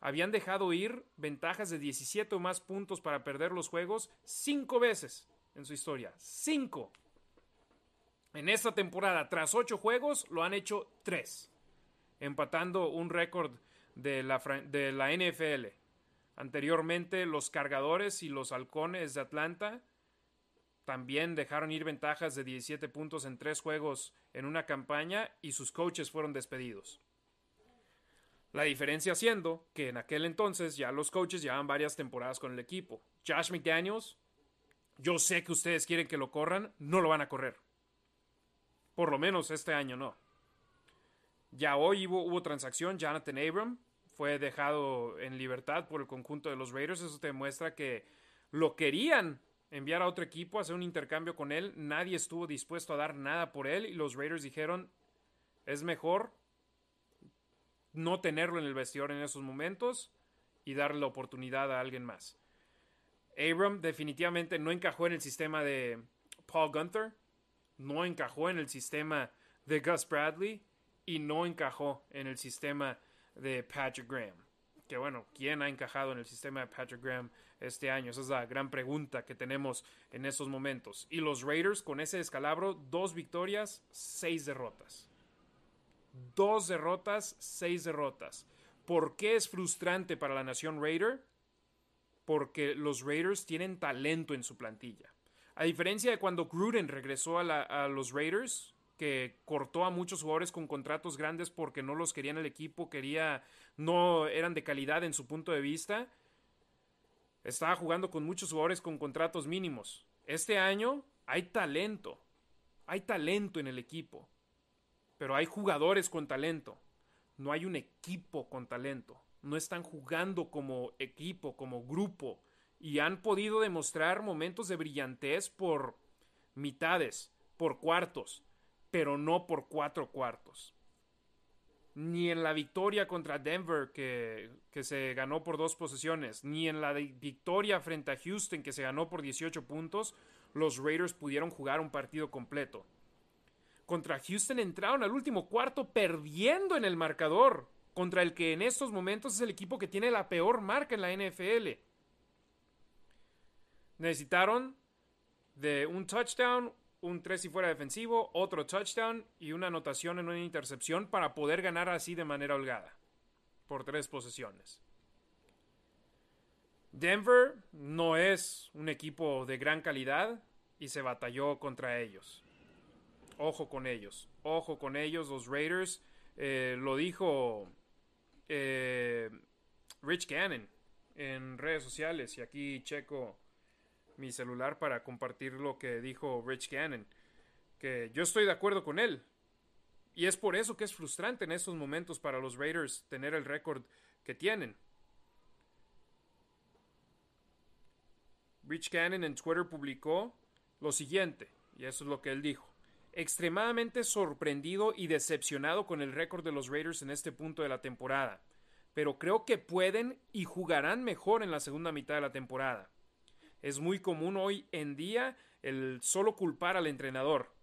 habían dejado ir ventajas de 17 o más puntos para perder los juegos cinco veces en su historia. Cinco. En esta temporada, tras ocho juegos, lo han hecho tres, empatando un récord de la, de la NFL. Anteriormente, los cargadores y los halcones de Atlanta también dejaron ir ventajas de 17 puntos en tres juegos en una campaña y sus coaches fueron despedidos. La diferencia siendo que en aquel entonces ya los coaches llevaban varias temporadas con el equipo. Josh McDaniels, yo sé que ustedes quieren que lo corran, no lo van a correr. Por lo menos este año no. Ya hoy hubo, transacción, Jonathan Abram fue dejado en libertad por el conjunto de los Raiders, eso te demuestra que lo querían enviar a otro equipo hacer un intercambio con él, nadie estuvo dispuesto a dar nada por él y los Raiders dijeron, es mejor no tenerlo en el vestidor en esos momentos y darle la oportunidad a alguien más. Abram definitivamente no encajó en el sistema de Paul Gunther, no encajó en el sistema de Gus Bradley y no encajó en el sistema de Patrick Graham. Que bueno, ¿quién ha encajado en el sistema de Patrick Graham este año? Esa es la gran pregunta que tenemos en estos momentos. Y los Raiders con ese descalabro, dos victorias, seis derrotas. Dos derrotas, seis derrotas. ¿Por qué es frustrante para la nación Raider? Porque los Raiders tienen talento en su plantilla. A diferencia de cuando Gruden regresó a, los Raiders, que cortó a muchos jugadores con contratos grandes porque no los querían el equipo, quería, no eran de calidad en su punto de vista. Estaba jugando con muchos jugadores con contratos mínimos. Este año hay talento, hay talento en el equipo pero hay jugadores con talento. No hay un equipo con talento. No están jugando como equipo, como grupo. Y han podido demostrar momentos de brillantez por mitades, por cuartos, pero no por cuatro cuartos. Ni en la victoria contra Denver, que, que se ganó por dos posesiones, ni en la victoria frente a Houston, que se ganó por 18 puntos, los Raiders pudieron jugar un partido completo contra Houston entraron al último cuarto perdiendo en el marcador, contra el que en estos momentos es el equipo que tiene la peor marca en la NFL. Necesitaron de un touchdown, un 3 y fuera defensivo, otro touchdown y una anotación en una intercepción para poder ganar así de manera holgada, por tres posesiones. Denver no es un equipo de gran calidad y se batalló contra ellos ojo con ellos, ojo con ellos, los Raiders. Eh, lo dijo eh, Rich Gannon en redes sociales y aquí checo mi celular para compartir lo que dijo Rich Gannon, que yo estoy de acuerdo con él. Y es por eso que es frustrante en estos momentos para los Raiders tener el récord que tienen. Rich Gannon en Twitter publicó lo siguiente, y eso es lo que él dijo extremadamente sorprendido y decepcionado con el récord de los Raiders en este punto de la temporada, pero creo que pueden y jugarán mejor en la segunda mitad de la temporada. Es muy común hoy en día el solo culpar al entrenador.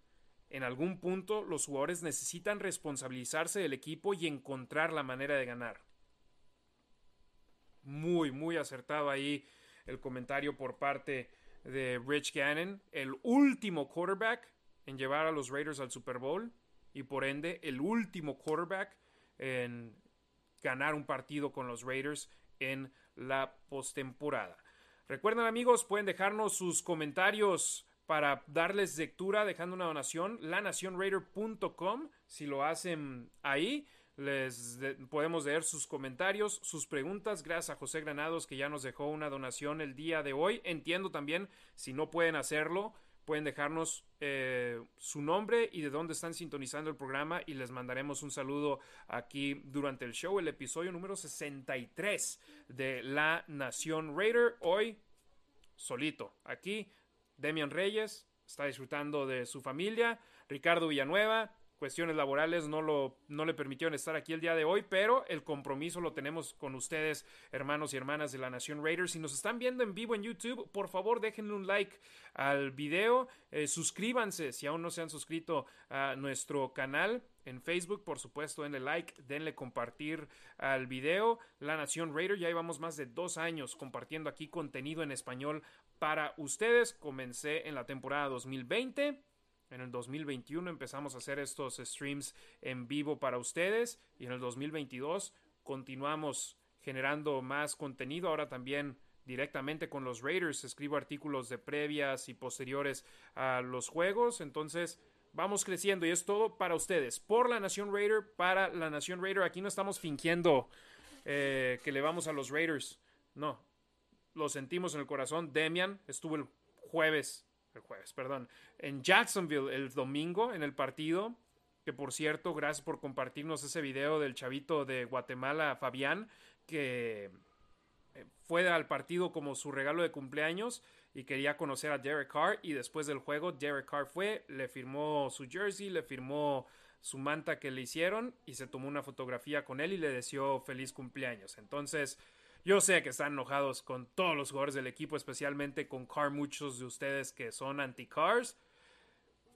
En algún punto los jugadores necesitan responsabilizarse del equipo y encontrar la manera de ganar. Muy, muy acertado ahí el comentario por parte de Rich Gannon, el último quarterback en llevar a los Raiders al Super Bowl y por ende el último quarterback en ganar un partido con los Raiders en la postemporada. Recuerden amigos, pueden dejarnos sus comentarios para darles lectura dejando una donación, lanacionraider.com, si lo hacen ahí. Les podemos leer sus comentarios, sus preguntas. Gracias a José Granados que ya nos dejó una donación el día de hoy. Entiendo también si no pueden hacerlo, pueden dejarnos eh, su nombre y de dónde están sintonizando el programa y les mandaremos un saludo aquí durante el show, el episodio número 63 de La Nación Raider. Hoy, solito, aquí, Demian Reyes está disfrutando de su familia, Ricardo Villanueva, cuestiones laborales no, lo, no le permitieron estar aquí el día de hoy, pero el compromiso lo tenemos con ustedes, hermanos y hermanas de la Nación Raiders. Si nos están viendo en vivo en YouTube, por favor déjenle un like al video, eh, suscríbanse si aún no se han suscrito a nuestro canal. En Facebook, por supuesto, denle like, denle compartir al video. La Nación Raider, ya llevamos más de dos años compartiendo aquí contenido en español para ustedes. Comencé en la temporada 2020 en el 2021 empezamos a hacer estos streams en vivo para ustedes y en el 2022 continuamos generando más contenido. Ahora también directamente con los Raiders escribo artículos de previas y posteriores a los juegos. Entonces vamos creciendo y es todo para ustedes. Por la Nación Raider, para la Nación Raider. Aquí no estamos fingiendo eh, que le vamos a los Raiders. No, lo sentimos en el corazón. Demian estuvo el jueves el jueves, perdón, en Jacksonville el domingo en el partido. que por cierto, gracias por compartirnos ese video del chavito de Guatemala, Fabián, que eh, fue al partido como su regalo de cumpleaños y quería conocer a Derek Carr y después del juego Derek Carr fue, le firmó su jersey, le firmó su manta que le hicieron y se tomó una fotografía con él y le deseó feliz cumpleaños. Entonces, yo sé que están enojados con todos los jugadores del equipo, especialmente con Carr, muchos de ustedes que son anti-Cars.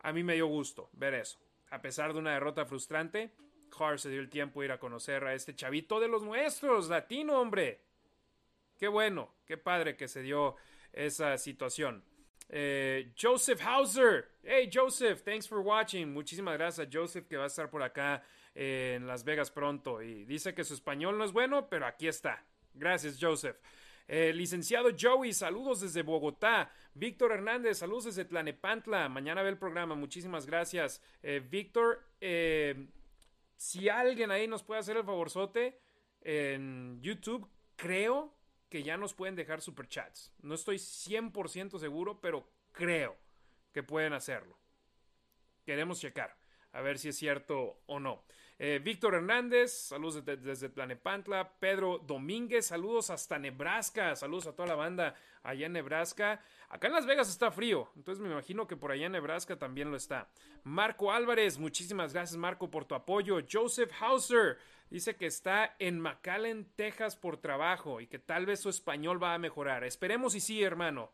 A mí me dio gusto ver eso. A pesar de una derrota frustrante, Carr se dio el tiempo de ir a conocer a este chavito de los nuestros, latino, hombre. Qué bueno, qué padre que se dio esa situación. Eh, Joseph Hauser. Hey Joseph, thanks for watching. Muchísimas gracias Joseph que va a estar por acá en Las Vegas pronto. Y dice que su español no es bueno, pero aquí está. Gracias Joseph. Eh, licenciado Joey, saludos desde Bogotá. Víctor Hernández, saludos desde Tlanepantla. Mañana ve el programa. Muchísimas gracias. Eh, Víctor, si alguien ahí nos puede hacer el favorzote en YouTube, creo que ya nos pueden dejar superchats. No estoy 100% seguro, pero creo que pueden hacerlo. Queremos checar, a ver si es cierto o no. Eh, Víctor Hernández, saludos desde, desde, Planepantla. Pedro Domínguez, saludos hasta Nebraska. Saludos a toda la banda allá en Nebraska. Acá en Las Vegas está frío, entonces me imagino que por allá en Nebraska también lo está. Marco Álvarez, muchísimas gracias Marco por tu apoyo. Joseph Hauser, Dice que está en McAllen, Texas por trabajo y que tal vez su español va a mejorar. Esperemos y sí, hermano.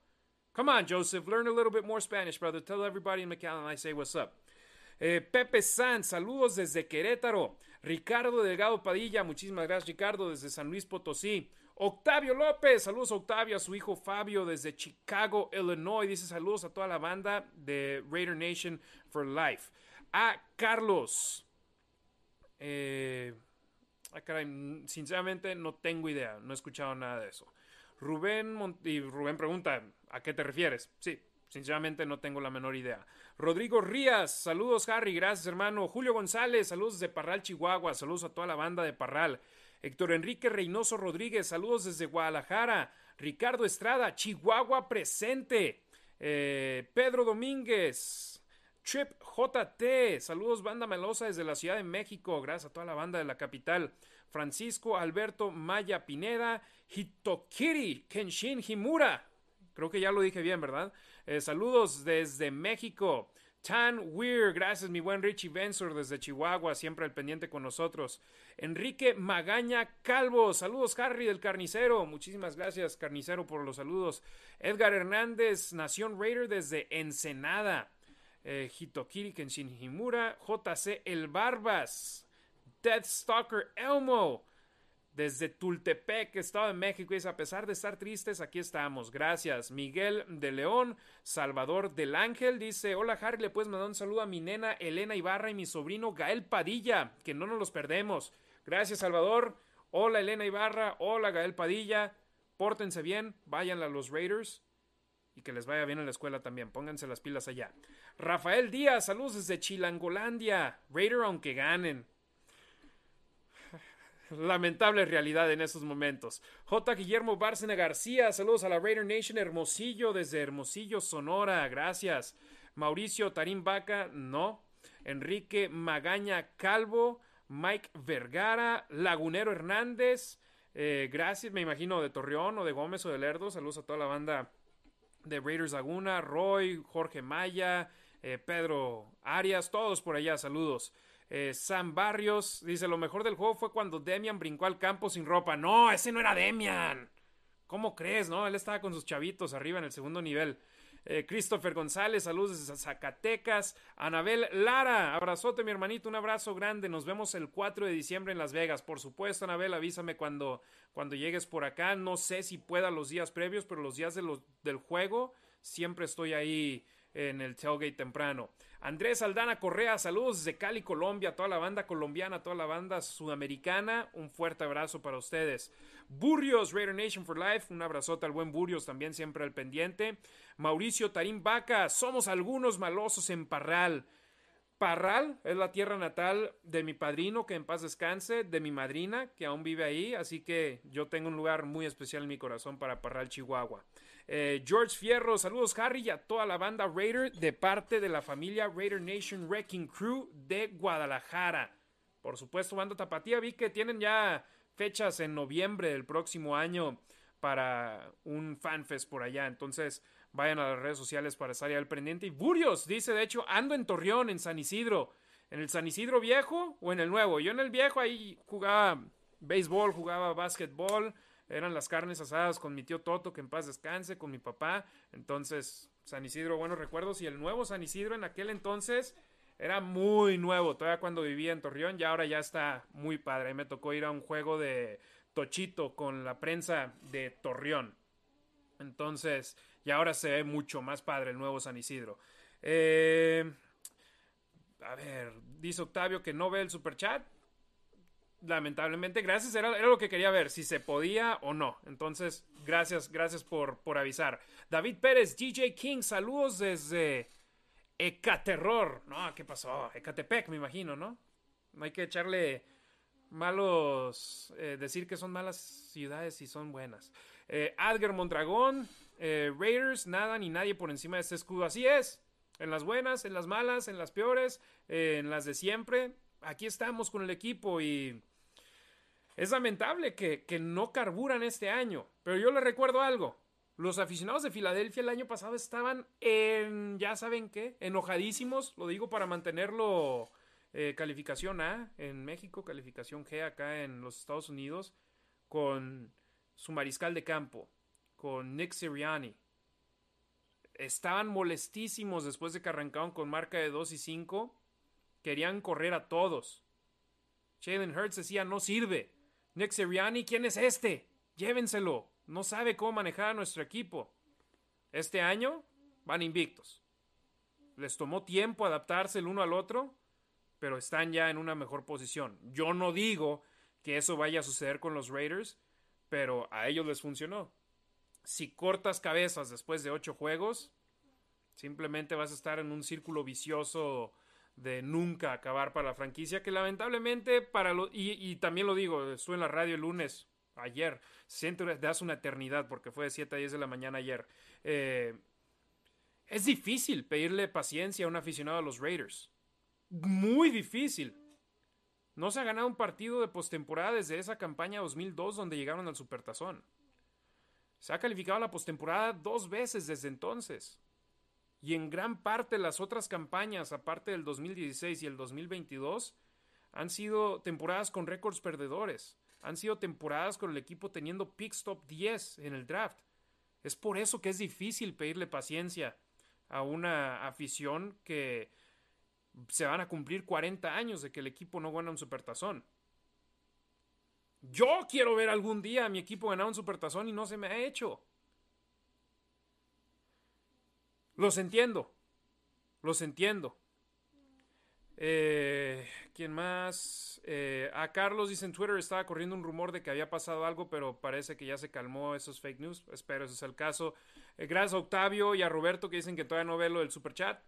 Come on, Joseph, learn a little bit more Spanish, brother. Tell everybody in McAllen I say what's up. Eh, Pepe Sanz, saludos desde Querétaro. Ricardo Delgado Padilla, muchísimas gracias, Ricardo, desde San Luis Potosí. Octavio López, saludos Octavio, a su hijo Fabio desde Chicago, Illinois. Dice saludos a toda la banda de Raider Nation for Life. A Carlos. Eh, Ah, sinceramente no tengo idea, no he escuchado nada de eso. Rubén y Rubén pregunta, ¿a qué te refieres? Sí, sinceramente no tengo la menor idea. Rodrigo Rías, saludos Harry, gracias hermano. Julio González, saludos de Parral, Chihuahua, saludos a toda la banda de Parral. Héctor Enrique Reynoso Rodríguez, saludos desde Guadalajara. Ricardo Estrada, Chihuahua presente. Eh, Pedro Domínguez, Trip JT, saludos banda melosa desde la Ciudad de México, gracias a toda la banda de la capital. Francisco Alberto Maya Pineda, Hitokiri Kenshin Himura, creo que ya lo dije bien, ¿verdad? Eh, saludos desde México. Tan Weir, gracias mi buen Richie Bensor desde Chihuahua, siempre al pendiente con nosotros. Enrique Magaña Calvo, saludos Harry del Carnicero, muchísimas gracias Carnicero por los saludos. Edgar Hernández, Nación Raider desde Ensenada eh, Hitokiri Kenshin Himura, JC El Barbas, Death Stalker Elmo, desde Tultepec, Estado de México. Y a pesar de estar tristes, aquí estamos. Gracias. Miguel de León, Salvador del Ángel, dice: Hola Harry, le puedes mandar un saludo a mi nena Elena Ibarra y mi sobrino Gael Padilla, que no nos los perdemos. Gracias, Salvador. Hola Elena Ibarra, hola Gael Padilla. Pórtense bien, vayan a los Raiders y que les vaya bien en la escuela también. Pónganse las pilas allá. Rafael Díaz, saludos desde Chilangolandia. Raider aunque ganen. Lamentable realidad en estos momentos. J. Guillermo Bárcena García, saludos a la Raider Nation Hermosillo desde Hermosillo, Sonora, gracias. Mauricio Tarín Vaca, no. Enrique Magaña Calvo, Mike Vergara, Lagunero Hernández, eh, gracias, me imagino de Torreón o de Gómez o de Lerdo, saludos a toda la banda de Raiders Laguna, Roy, Jorge Maya, eh, Pedro Arias, todos por allá, saludos. Eh, Sam Barrios dice: Lo mejor del juego fue cuando Demian brincó al campo sin ropa. No, ese no era Demian. ¿Cómo crees, no? Él estaba con sus chavitos arriba en el segundo nivel. Eh, Christopher González, saludos desde Zacatecas. Anabel Lara, abrazote, mi hermanito, un abrazo grande. Nos vemos el 4 de diciembre en Las Vegas. Por supuesto, Anabel, avísame cuando, cuando llegues por acá. No sé si pueda los días previos, pero los días del juego siempre estoy ahí en el tailgate temprano. Andrés Aldana Correa, saludos desde Cali, Colombia, toda la banda colombiana, toda la banda sudamericana, un fuerte abrazo para ustedes. Burrios, Raider Nation for Life, un abrazote al buen Burrios, también siempre al pendiente. Mauricio Tarín Vaca, somos algunos malosos en Parral. Parral es la tierra natal de mi padrino, que en paz descanse, de mi madrina, que aún vive ahí, así que yo tengo un lugar muy especial en mi corazón para Parral, Chihuahua. Eh, George Fierro, saludos Harry y a toda la banda Raider de parte de la familia Raider Nation Wrecking Crew de Guadalajara. Por supuesto, banda Tapatía, vi que tienen ya fechas en noviembre del próximo año para un fanfest por allá. Entonces, vayan a las redes sociales para estar ya al pendiente. Y Burios dice, de hecho, ando en Torreón, en San Isidro. ¿En el San Isidro viejo o en el nuevo? Yo en el viejo ahí jugaba béisbol, jugaba básquetbol. Eran las carnes asadas con mi tío Toto, que en paz descanse, con mi papá. Entonces, San Isidro, buenos recuerdos. Y el nuevo San Isidro en aquel entonces era muy nuevo, todavía cuando vivía en Torreón, y ahora ya está muy padre. Me tocó ir a un juego de Tochito con la prensa de Torreón. Entonces, y ahora se ve mucho más padre el nuevo San Isidro. Eh, a ver, dice Octavio que no ve el super chat. Lamentablemente, gracias, era, era, lo que quería ver, si se podía o no. Entonces, gracias, gracias por, por avisar. David Pérez, DJ King, saludos desde Ecaterror. No, ¿qué pasó? Ecatepec, me imagino, ¿no? No hay que echarle malos. Eh, decir que son malas ciudades y son buenas. Eh, Adger Mondragón, eh, Raiders, nada ni nadie por encima de este escudo. Así es. En las buenas, en las malas, en las peores, en las de siempre. Aquí estamos con el equipo y. Es lamentable que, que no carburan este año. Pero yo le recuerdo algo. Los aficionados de Filadelfia el año pasado estaban en, ya saben qué, enojadísimos, lo digo para mantenerlo eh, calificación A en México, calificación G acá en los Estados Unidos, con su mariscal de campo, con Nick Sirianni. Estaban molestísimos después de que arrancaron con marca de 2 y 5. Querían correr a todos. Jalen Hurts decía, no sirve. Nick Sirianni, ¿quién es este? Llévenselo no sabe cómo manejar a nuestro equipo. Este año van invictos. Les tomó tiempo adaptarse el uno al otro, pero están ya en una mejor posición. Yo no digo que eso vaya a suceder con los Raiders, pero a ellos les funcionó. Si cortas cabezas después de ocho juegos, simplemente vas a estar en un círculo vicioso de nunca acabar para la franquicia, que lamentablemente para lo, y, también lo digo, estuve en la radio el lunes ayer. Siento de hace una eternidad porque fue de 7 a 10 de la mañana ayer. Eh, es difícil pedirle paciencia a un aficionado a los Raiders. Muy difícil. No se ha ganado un partido de postemporada desde esa campaña 2002 donde llegaron al Supertazón. Se ha calificado la postemporada dos veces desde entonces. Y en gran parte las otras campañas, aparte del 2016 y el 2022, han sido temporadas con récords perdedores. Han sido temporadas con el equipo teniendo picks top 10 en el draft. Es por eso que es difícil pedirle paciencia a una afición que se van a cumplir 40 años de que el equipo no gana un supertazón. Yo quiero ver algún día a mi equipo ganar un supertazón y no se me ha hecho. Los entiendo. Los entiendo. Eh, ¿Quién más? Eh, a Carlos dice en Twitter estaba corriendo un rumor de que había pasado algo, pero parece que ya se calmó esos fake news. Espero ese es el caso. Eh, gracias a Octavio y a Roberto que dicen que todavía no ve lo del super chat.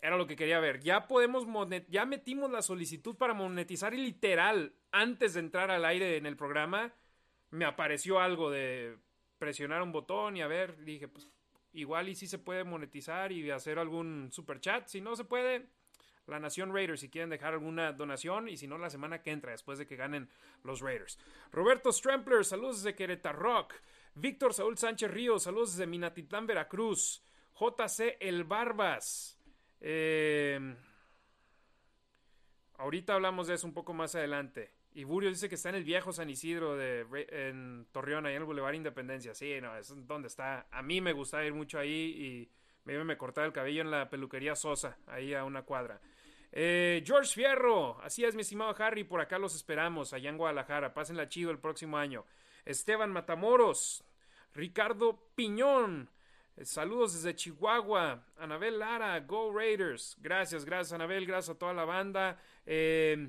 Era lo que quería ver. Ya podemos ya metimos la solicitud para monetizar y literal antes de entrar al aire en el programa me apareció algo de presionar un botón y a ver, dije, pues igual y si se puede monetizar y hacer algún super chat. Si no se puede, la Nación Raiders si quieren dejar alguna donación y si no la semana que entra después de que ganen los Raiders. Roberto Strampler, saludos desde Querétaro Rock. Víctor Saúl Sánchez Ríos, saludos desde Minatitlán, Veracruz. JC El Barbas. Eh, ahorita hablamos de eso un poco más adelante. Y Burio dice que está en el viejo San Isidro de, en Torreón, ahí en el Boulevard Independencia. Sí, no, es donde está. A mí me gusta ir mucho ahí y me, me cortaba el cabello en la peluquería Sosa, ahí a una cuadra. Eh, George Fierro, así es mi estimado Harry, por acá los esperamos, allá en Guadalajara, pásenla chido el próximo año. Esteban Matamoros, Ricardo Piñón, eh, saludos desde Chihuahua, Anabel Lara, Go Raiders, gracias, gracias Anabel, gracias a toda la banda. Eh,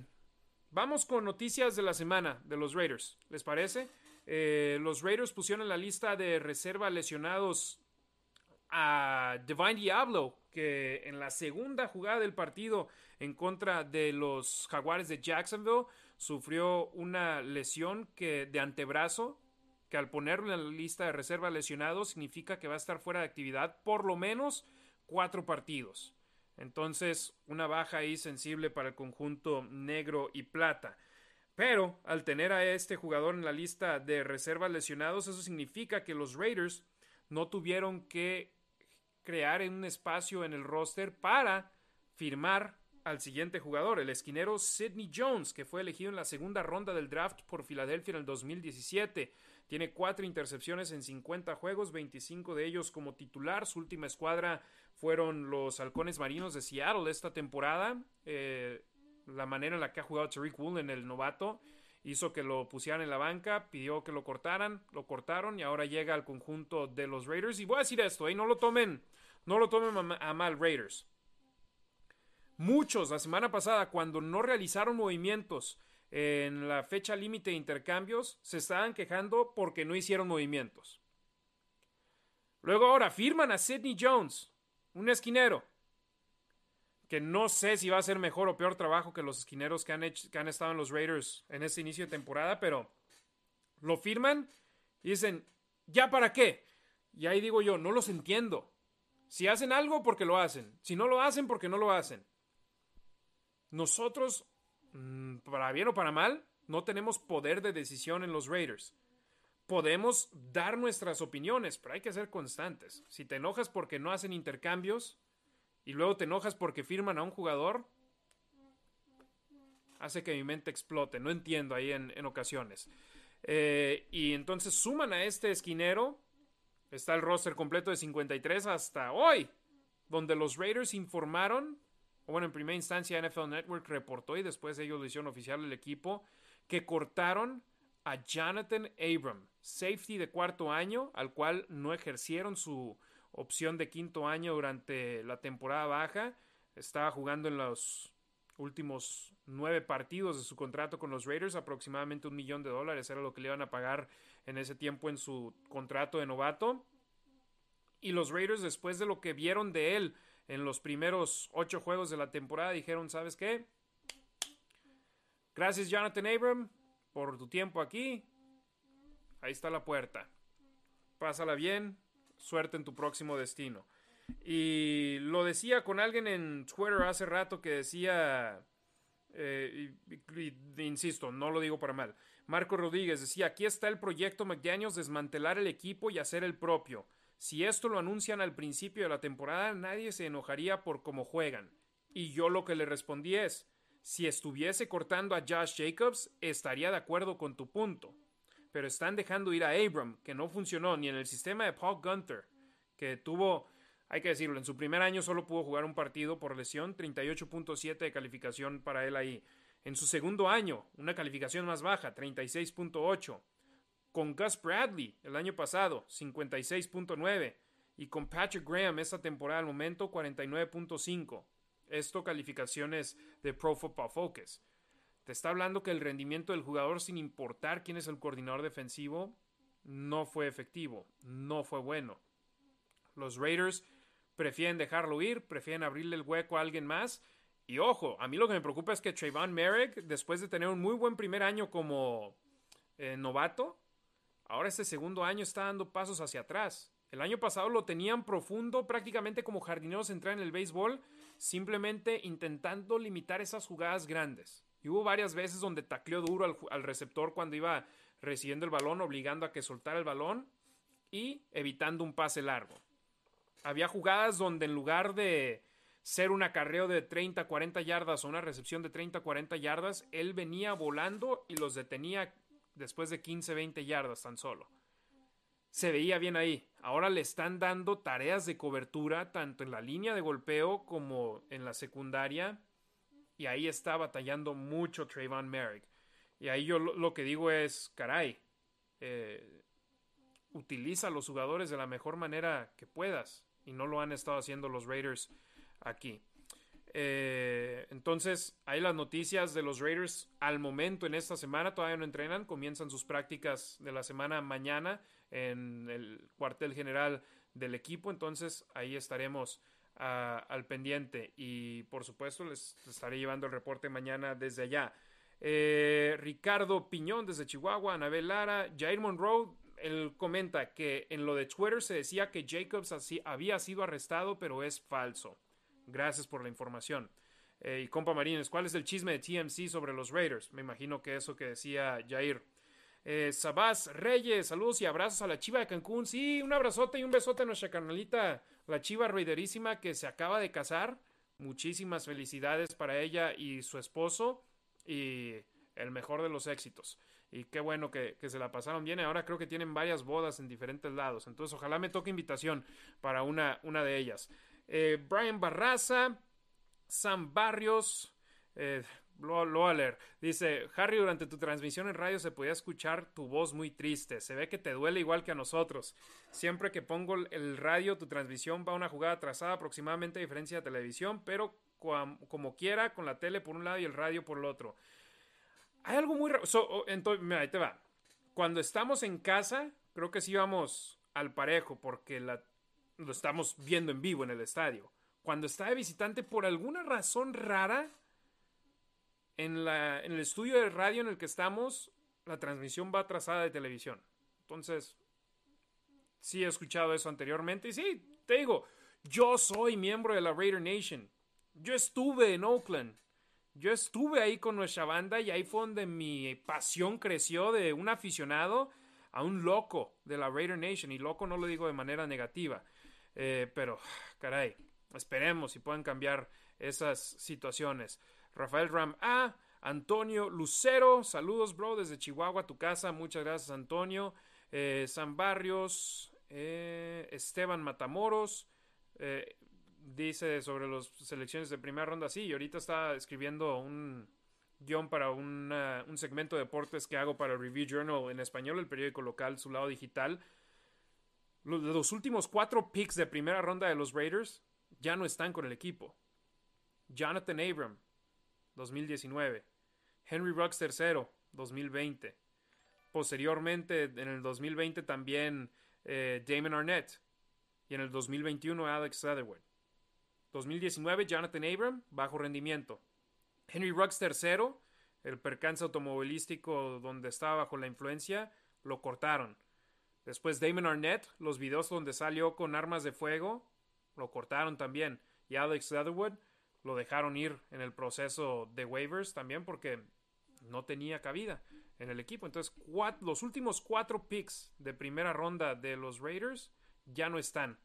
vamos con noticias de la semana de los Raiders, ¿les parece? los Raiders pusieron en la lista de reserva lesionados a Divine Diablo, que en la segunda jugada del partido en contra de los Jaguares de Jacksonville sufrió una lesión de antebrazo que al ponerlo en la lista de reserva lesionado significa que va a estar fuera de actividad por lo menos cuatro partidos. Entonces, una baja ahí sensible para el conjunto negro y plata. Pero al tener a este jugador en la lista de reservas lesionados, eso significa que los Raiders no tuvieron que crear un espacio en el roster para firmar al siguiente jugador, el esquinero Sidney Jones, que fue elegido en la segunda ronda del draft por Filadelfia en el 2017. Tiene cuatro intercepciones en 50 juegos, 25 de ellos como titular. Su última escuadra fueron los Halcones Marinos de Seattle esta temporada. Eh, la manera en la que ha jugado Tariq Woolen, el novato, hizo que lo pusieran en la banca, pidió que lo cortaran, lo cortaron y ahora llega al conjunto de los Raiders. Y voy a decir esto, ¿eh? no lo tomen, no lo tomen a mal Raiders. Muchos la semana pasada, cuando no realizaron movimientos en la fecha límite de intercambios, se estaban quejando porque no hicieron movimientos. Luego ahora firman a Sidney Jones, un esquinero, que no sé si va a ser mejor o peor trabajo que los esquineros que han, que han estado en los Raiders en este inicio de temporada, pero lo firman y dicen, ¿ya para qué? Y ahí digo yo, no los entiendo. Si hacen algo, porque lo hacen. Si no lo hacen, porque no lo hacen. Nosotros, mm, para bien o para mal, no tenemos poder de decisión en los Raiders. Podemos dar nuestras opiniones, pero hay que ser constantes. Si te enojas porque no hacen intercambios y luego te enojas porque firman a un jugador, hace que mi mente explote. No entiendo ahí en, ocasiones. Eh, y entonces suman a este esquinero. Está el roster completo de 53 hasta hoy, donde los Raiders informaron bueno, en primera instancia NFL Network reportó y después ellos lo hicieron oficial el equipo, que cortaron a Jonathan Abram, safety de cuarto año, al cual no ejercieron su opción de quinto año durante la temporada baja. Estaba jugando en los últimos nueve partidos de su contrato con los Raiders, aproximadamente un millón de dólares era lo que le iban a pagar en ese tiempo en su contrato de novato. Y los Raiders, después de lo que vieron de él en los primeros ocho juegos de la temporada dijeron, ¿sabes qué? Gracias Jonathan Abram por tu tiempo aquí. Ahí está la puerta. Pásala bien. Suerte en tu próximo destino. Y lo decía con alguien en Twitter hace rato que decía, eh, insisto, no lo digo para mal. Marco Rodríguez decía, aquí está el proyecto McDaniels, desmantelar el equipo y hacer el propio. Si esto lo anuncian al principio de la temporada, nadie se enojaría por cómo juegan. Y yo lo que le respondí es, si estuviese cortando a Josh Jacobs, estaría de acuerdo con tu punto. Pero están dejando ir a Abram, que no funcionó ni en el sistema de Paul Gunter, que tuvo, hay que decirlo, en su primer año solo pudo jugar un partido por lesión, 38.7 de calificación para él ahí. En su segundo año, una calificación más baja, 36.8 con Gus Bradley el año pasado, 56.9, y con Patrick Graham esta temporada al momento, 49.5. Esto calificaciones de Pro Football Focus. Te está hablando que el rendimiento del jugador, sin importar quién es el coordinador defensivo, no fue efectivo, no fue bueno. Los Raiders prefieren dejarlo ir, prefieren abrirle el hueco a alguien más. Y ojo, a mí lo que me preocupa es que Trayvon Merrick, después de tener un muy buen primer año como eh, novato, Ahora este segundo año está dando pasos hacia atrás. El año pasado lo tenían profundo, prácticamente como jardinero central en el béisbol, simplemente intentando limitar esas jugadas grandes. Y hubo varias veces donde tacleó duro al, receptor cuando iba recibiendo el balón, obligando a que soltara el balón y evitando un pase largo. Había jugadas donde en lugar de ser un acarreo de 30, 40 yardas o una recepción de 30, 40 yardas, él venía volando y los detenía después de 15, 20 yardas tan solo. Se veía bien ahí. Ahora le están dando tareas de cobertura tanto en la línea de golpeo como en la secundaria. Y ahí está batallando mucho Trayvon Merrick. Y ahí yo lo, que digo es, caray, eh, utiliza a los jugadores de la mejor manera que puedas. Y no lo han estado haciendo los Raiders aquí. Eh, entonces, hay las noticias de los Raiders al momento en esta semana. Todavía no entrenan, comienzan sus prácticas de la semana mañana en el cuartel general del equipo. Entonces, ahí estaremos al pendiente y, por supuesto, les, estaré llevando el reporte mañana desde allá. Eh, Ricardo Piñón desde Chihuahua, Anabel Lara, Jair Monroe. él comenta que en lo de Twitter se decía que Jacobs así, había sido arrestado, pero es falso. Gracias por la información. Eh, y compa Marines, ¿cuál es el chisme de TMC sobre los Raiders? Me imagino que eso que decía Jair. Eh, Sabás Reyes, saludos y abrazos a la chiva de Cancún. Sí, un abrazote y un besote a nuestra carnalita, la chiva raiderísima que se acaba de casar. Muchísimas felicidades para ella y su esposo. Y el mejor de los éxitos. Y qué bueno que, se la pasaron bien. Ahora creo que tienen varias bodas en diferentes lados. Entonces, ojalá me toque invitación para una, una de ellas. Eh, Brian Barraza, Sam Barrios, eh, lo, lo. Dice, Harry, durante tu transmisión en radio se podía escuchar tu voz muy triste. Se ve que te duele igual que a nosotros. Siempre que pongo el radio, tu transmisión va a una jugada trazada aproximadamente a diferencia de televisión, pero como quiera, con la tele por un lado y el radio por el otro. Hay algo muy... entonces, mira, ahí te va. Cuando estamos en casa, creo que sí vamos al parejo porque lo estamos viendo en vivo en el estadio. Cuando está de visitante, por alguna razón rara, en, la, en el estudio de radio en el que estamos, la transmisión va trazada de televisión. Entonces, sí he escuchado eso anteriormente. Y sí, te digo, yo soy miembro de la Raider Nation. Yo estuve en Oakland. Yo estuve ahí con nuestra banda y ahí fue donde mi pasión creció de un aficionado a un loco de la Raider Nation. Y loco no lo digo de manera negativa. Eh, pero, caray, esperemos si pueden cambiar esas situaciones. Rafael Ram A. Antonio Lucero, saludos, bro, desde Chihuahua, tu casa. Muchas gracias, Antonio. Eh, San Barrios, eh, Esteban Matamoros, dice sobre las selecciones de primera ronda, sí, y ahorita está escribiendo un guion para un segmento de deportes que hago para Review Journal en español, el periódico local, su lado digital. Los, los últimos cuatro picks de primera ronda de los Raiders ya no están con el equipo. Jonathan Abram, 2019. Henry Ruggs III, 2020. Posteriormente, en el 2020 también eh, Damon Arnett. Y en el 2021 Alex Leatherwood. 2019, Jonathan Abram, bajo rendimiento. Henry Ruggs III, el percance automovilístico donde estaba bajo la influencia, lo cortaron. Después Damon Arnett, los videos donde salió con armas de fuego, lo cortaron también. Y Alex Leatherwood lo dejaron ir en el proceso de waivers también porque no tenía cabida en el equipo. Entonces, los últimos cuatro picks de primera ronda de los Raiders ya no están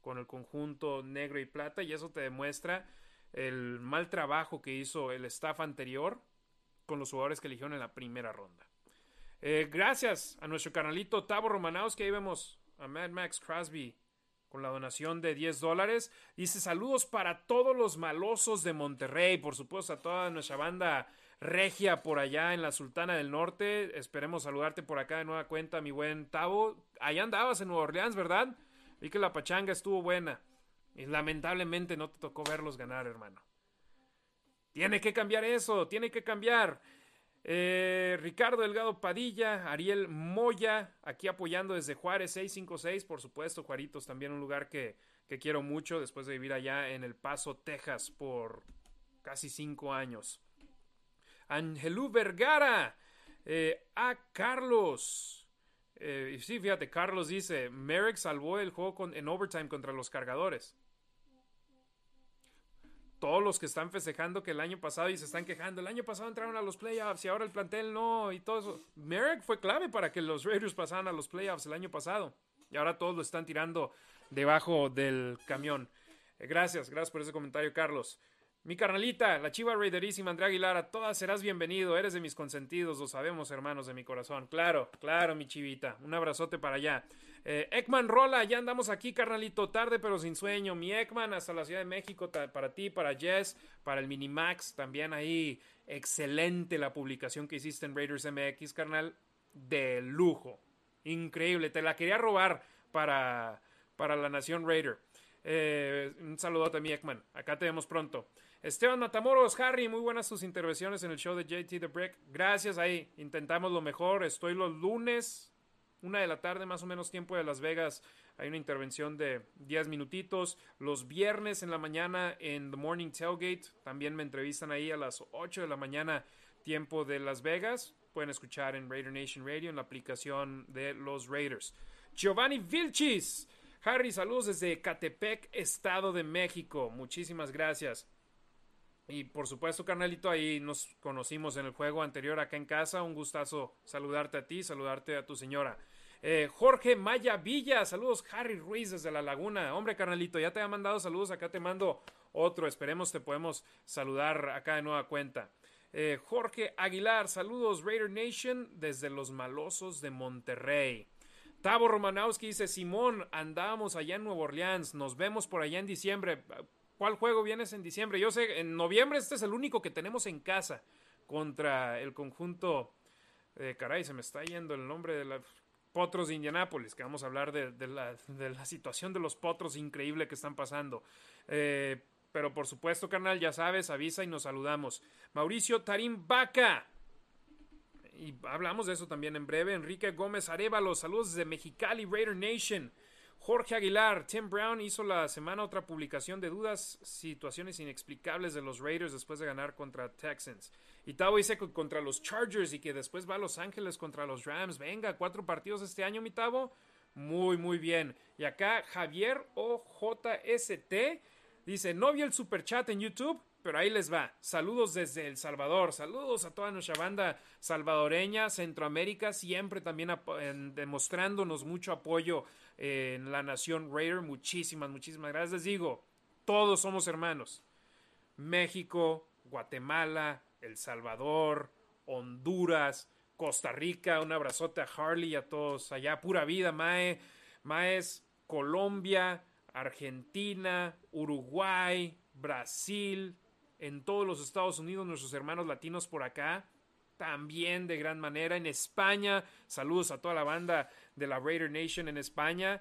con el conjunto negro y plata y eso te demuestra el mal trabajo que hizo el staff anterior con los jugadores que eligieron en la primera ronda. Eh, gracias a nuestro canalito Tavo Romanaus, que ahí vemos a Mad Max Crosby con la donación de 10 dólares. Dice saludos para todos los malosos de Monterrey, por supuesto a toda nuestra banda regia por allá en la Sultana del Norte. Esperemos saludarte por acá de nueva cuenta, mi buen Tavo. Allá andabas en Nueva Orleans, ¿verdad? Vi que la pachanga estuvo buena. Y lamentablemente no te tocó verlos ganar, hermano. Tiene que cambiar eso, tiene que cambiar. Eh, Ricardo Delgado Padilla, Ariel Moya, aquí apoyando desde Juárez 656, por supuesto, Juaritos también un lugar que, quiero mucho después de vivir allá en El Paso, Texas por casi cinco años. Angelú Vergara, eh, a Carlos, eh, sí, fíjate, Carlos dice, Merrick salvó el juego en overtime contra los cargadores. Todos los que están festejando que el año pasado y se están quejando, el año pasado entraron a los playoffs y ahora el plantel no y todo eso. Merrick fue clave para que los Raiders pasaran a los playoffs el año pasado y ahora todos lo están tirando debajo del camión. Eh, gracias, gracias por ese comentario, Carlos. Mi carnalita, la chiva raiderísima Andrea Aguilar, a todas serás bienvenido, eres de mis consentidos, lo sabemos hermanos de mi corazón. Claro, claro, mi chivita, un abrazote para allá. Eh, Ekman Rola, ya andamos aquí, carnalito, tarde pero sin sueño. Mi Ekman, hasta la Ciudad de México, para ti, para Jess, para el Minimax, también ahí, excelente la publicación que hiciste en Raiders MX, carnal, de lujo, increíble, te la quería robar para, para la Nación Raider. Eh, un saludo a mi Ekman, acá te vemos pronto. Esteban Matamoros, Harry, muy buenas sus intervenciones en el show de JT The Brick. Gracias, ahí intentamos lo mejor. Estoy los lunes, una de la tarde, más o menos tiempo de Las Vegas, Hay una intervención de 10 minutitos. Los viernes en la mañana en The Morning Tailgate. También me entrevistan ahí a las 8 de la mañana, tiempo de Las Vegas. Pueden escuchar en Raider Nation Radio en la aplicación de los Raiders. Giovanni Vilchis. Harry, saludos desde Catepec, Estado de México. Muchísimas gracias. Y por supuesto, carnalito, ahí nos conocimos en el juego anterior acá en casa. Un gustazo saludarte a ti, saludarte a tu señora. Eh, Jorge Maya Villa, saludos Harry Ruiz desde La Laguna. Hombre, carnalito, ya te ha mandado saludos, acá te mando otro. Esperemos te podemos saludar acá de nueva cuenta. Eh, Jorge Aguilar, saludos Raider Nation desde los malosos de Monterrey. Tavo Romanowski dice, Simón, andábamos allá en Nueva Orleans, nos vemos por allá en diciembre. ¿Cuál juego vienes en diciembre? Yo sé, en noviembre este es el único que tenemos en casa contra el conjunto. Eh, caray, se me está yendo el nombre de los Potros de Indianápolis, que vamos a hablar de, la, situación de los Potros increíble que están pasando. Eh, pero por supuesto, carnal, ya sabes, avisa y nos saludamos. Mauricio Tarim Vaca. Y hablamos de eso también en breve. Enrique Gómez Arevalo, saludos desde Mexicali, Raider Nation. Jorge Aguilar, Tim Brown hizo la semana otra publicación de dudas, situaciones inexplicables de los Raiders después de ganar contra Texans. Y Tavo dice que contra los Chargers y que después va a Los Ángeles contra los Rams. Venga, cuatro partidos este año, mi Tavo. Muy, muy bien. Y acá Javier OJST dice, no vi el super chat en YouTube, pero ahí les va. Saludos desde El Salvador. Saludos a toda nuestra banda salvadoreña, Centroamérica, siempre también demostrándonos mucho apoyo en la nación Raider. Muchísimas, muchísimas gracias. Les digo, todos somos hermanos. México, Guatemala, El Salvador, Honduras, Costa Rica. Un abrazote a Harley y a todos allá. Pura vida, Mae. Maes, Colombia, Argentina, Uruguay, Brasil, en todos los Estados Unidos, nuestros hermanos latinos por acá también de gran manera. En España, saludos a toda la banda de la Raider Nation en España.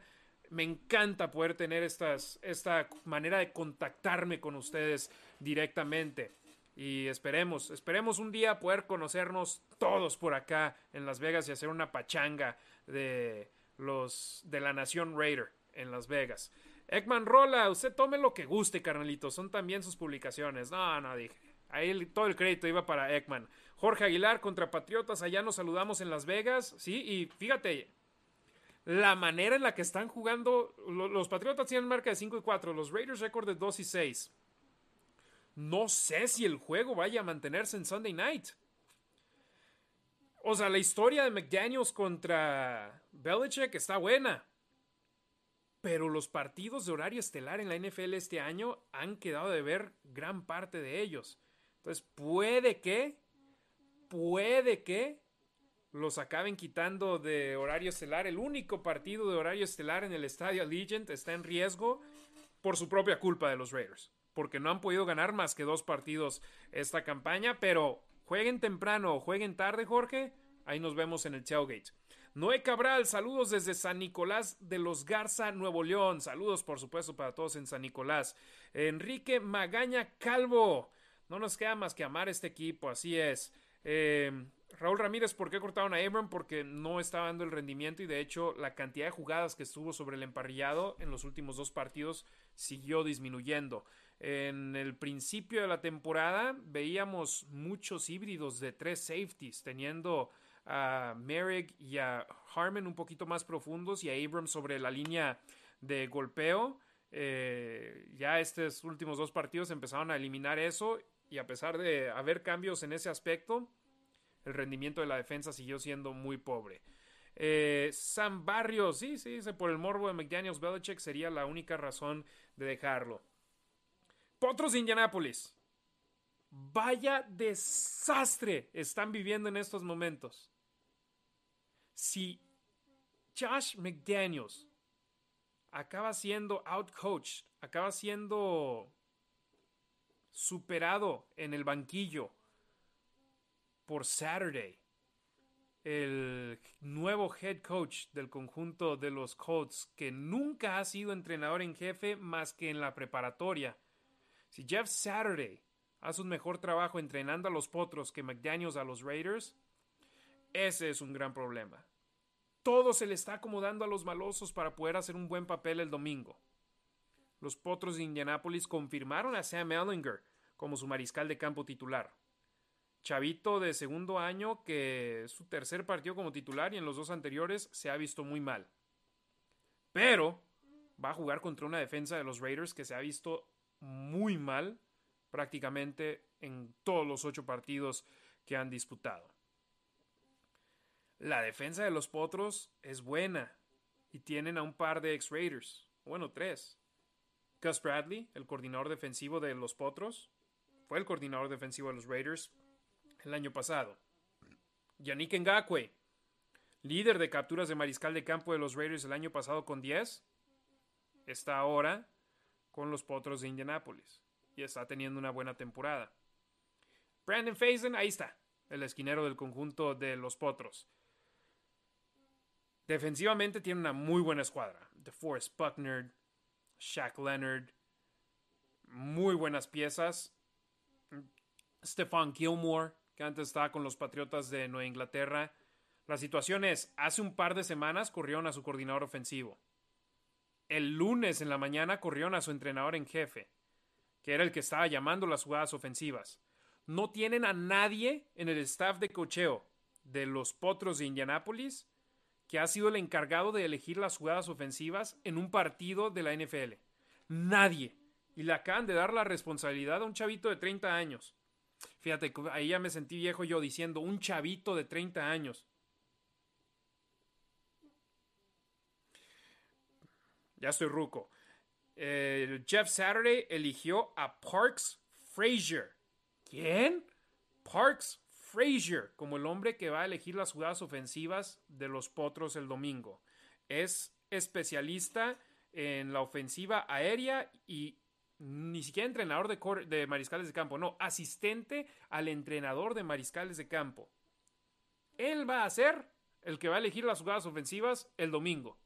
Me encanta poder tener estas, esta manera de contactarme con ustedes directamente. Y esperemos, esperemos un día poder conocernos todos por acá en Las Vegas y hacer una pachanga de los de la nación Raider en Las Vegas. Ekman Rola, usted tome lo que guste, carnalito. Son también sus publicaciones. No, no, dije. Ahí todo el crédito iba para Ekman. Jorge Aguilar contra Patriotas, allá nos saludamos en Las Vegas, ¿sí? Y fíjate, la manera en la que están jugando, los Patriotas tienen marca de 5 y 4, los Raiders récord de 2 y 6. No sé si el juego vaya a mantenerse en Sunday Night. O sea, la historia de McDaniels contra Belichick está buena. Pero los partidos de horario estelar en la NFL este año han quedado de ver gran parte de ellos. Entonces, puede que puede que los acaben quitando de horario estelar. El único partido de horario estelar en el estadio Allegiant está en riesgo por su propia culpa de los Raiders, porque no han podido ganar más que dos partidos esta campaña, pero jueguen temprano o jueguen tarde, Jorge, ahí nos vemos en el tailgate. Noé Cabral, saludos desde San Nicolás de los Garza, Nuevo León. Saludos, por supuesto, para todos en San Nicolás. Enrique Magaña Calvo. No nos queda más que amar este equipo, así es. Eh, Raúl Ramírez, ¿por qué cortaron a Abram? Porque no estaba dando el rendimiento y de hecho la cantidad de jugadas que estuvo sobre el emparrillado en los últimos dos partidos siguió disminuyendo. En el principio de la temporada veíamos muchos híbridos de tres safeties, teniendo a Merrick y a Harmon un poquito más profundos y a Abram sobre la línea de golpeo. Eh, ya estos últimos dos partidos empezaron a eliminar eso y a pesar de haber cambios en ese aspecto, el rendimiento de la defensa siguió siendo muy pobre. Eh, Sam Barrios, sí, sí, por el morbo de McDaniels Belichick sería la única razón de dejarlo. Potros de Indianápolis. Vaya desastre están viviendo en estos momentos. Si Josh McDaniels acaba siendo outcoached, acaba siendo superado en el banquillo por Saturday, el nuevo head coach del conjunto de los Colts, que nunca ha sido entrenador en jefe más que en la preparatoria. Si Jeff Saturday hace un mejor trabajo entrenando a los potros que McDaniels a los Raiders, ese es un gran problema. todo se le está acomodando a los malosos para poder hacer un buen papel el domingo. Los Potros de Indianápolis confirmaron a Sam Ellinger como su mariscal de campo titular. Chavito de segundo año que su tercer partido como titular y en los dos anteriores se ha visto muy mal. Pero va a jugar contra una defensa de los Raiders que se ha visto muy mal prácticamente en todos los ocho partidos que han disputado. La defensa de los Potros es buena y tienen a un par de ex-Raiders, bueno, tres. Gus Bradley, el coordinador defensivo de los Potros, fue el coordinador defensivo de los Raiders el año pasado. Yannick Ngakwe, líder de capturas de mariscal de campo de los Raiders el año pasado con 10, está ahora con los Potros de Indianápolis y está teniendo una buena temporada. Brandon Faison, ahí está, el esquinero del conjunto de los Potros. Defensivamente tiene una muy buena escuadra. DeForest Buckner, Shaq Leonard, muy buenas piezas. Stefan Gilmore, que antes estaba con los Patriotas de Nueva Inglaterra. La situación es, hace un par de semanas corrieron a su coordinador ofensivo. El lunes en la mañana corrieron a su entrenador en jefe, que era el que estaba llamando las jugadas ofensivas. No tienen a nadie en el staff de cocheo de los Potros de Indianápolis que ha sido el encargado de elegir las jugadas ofensivas en un partido de la NFL. Nadie. Y le acaban de dar la responsabilidad a un chavito de 30 años. Fíjate, ahí ya me sentí viejo yo diciendo un chavito de 30 años. Ya estoy ruco. Jeff Saturday eligió a Parks Frazier. ¿Quién? Parks Frazier como el hombre que va a elegir las jugadas ofensivas de los Potros el domingo. Es especialista en la ofensiva aérea y ni siquiera entrenador de, de, mariscales de campo, no, asistente al entrenador de mariscales de campo. Él va a ser el que va a elegir las jugadas ofensivas el domingo.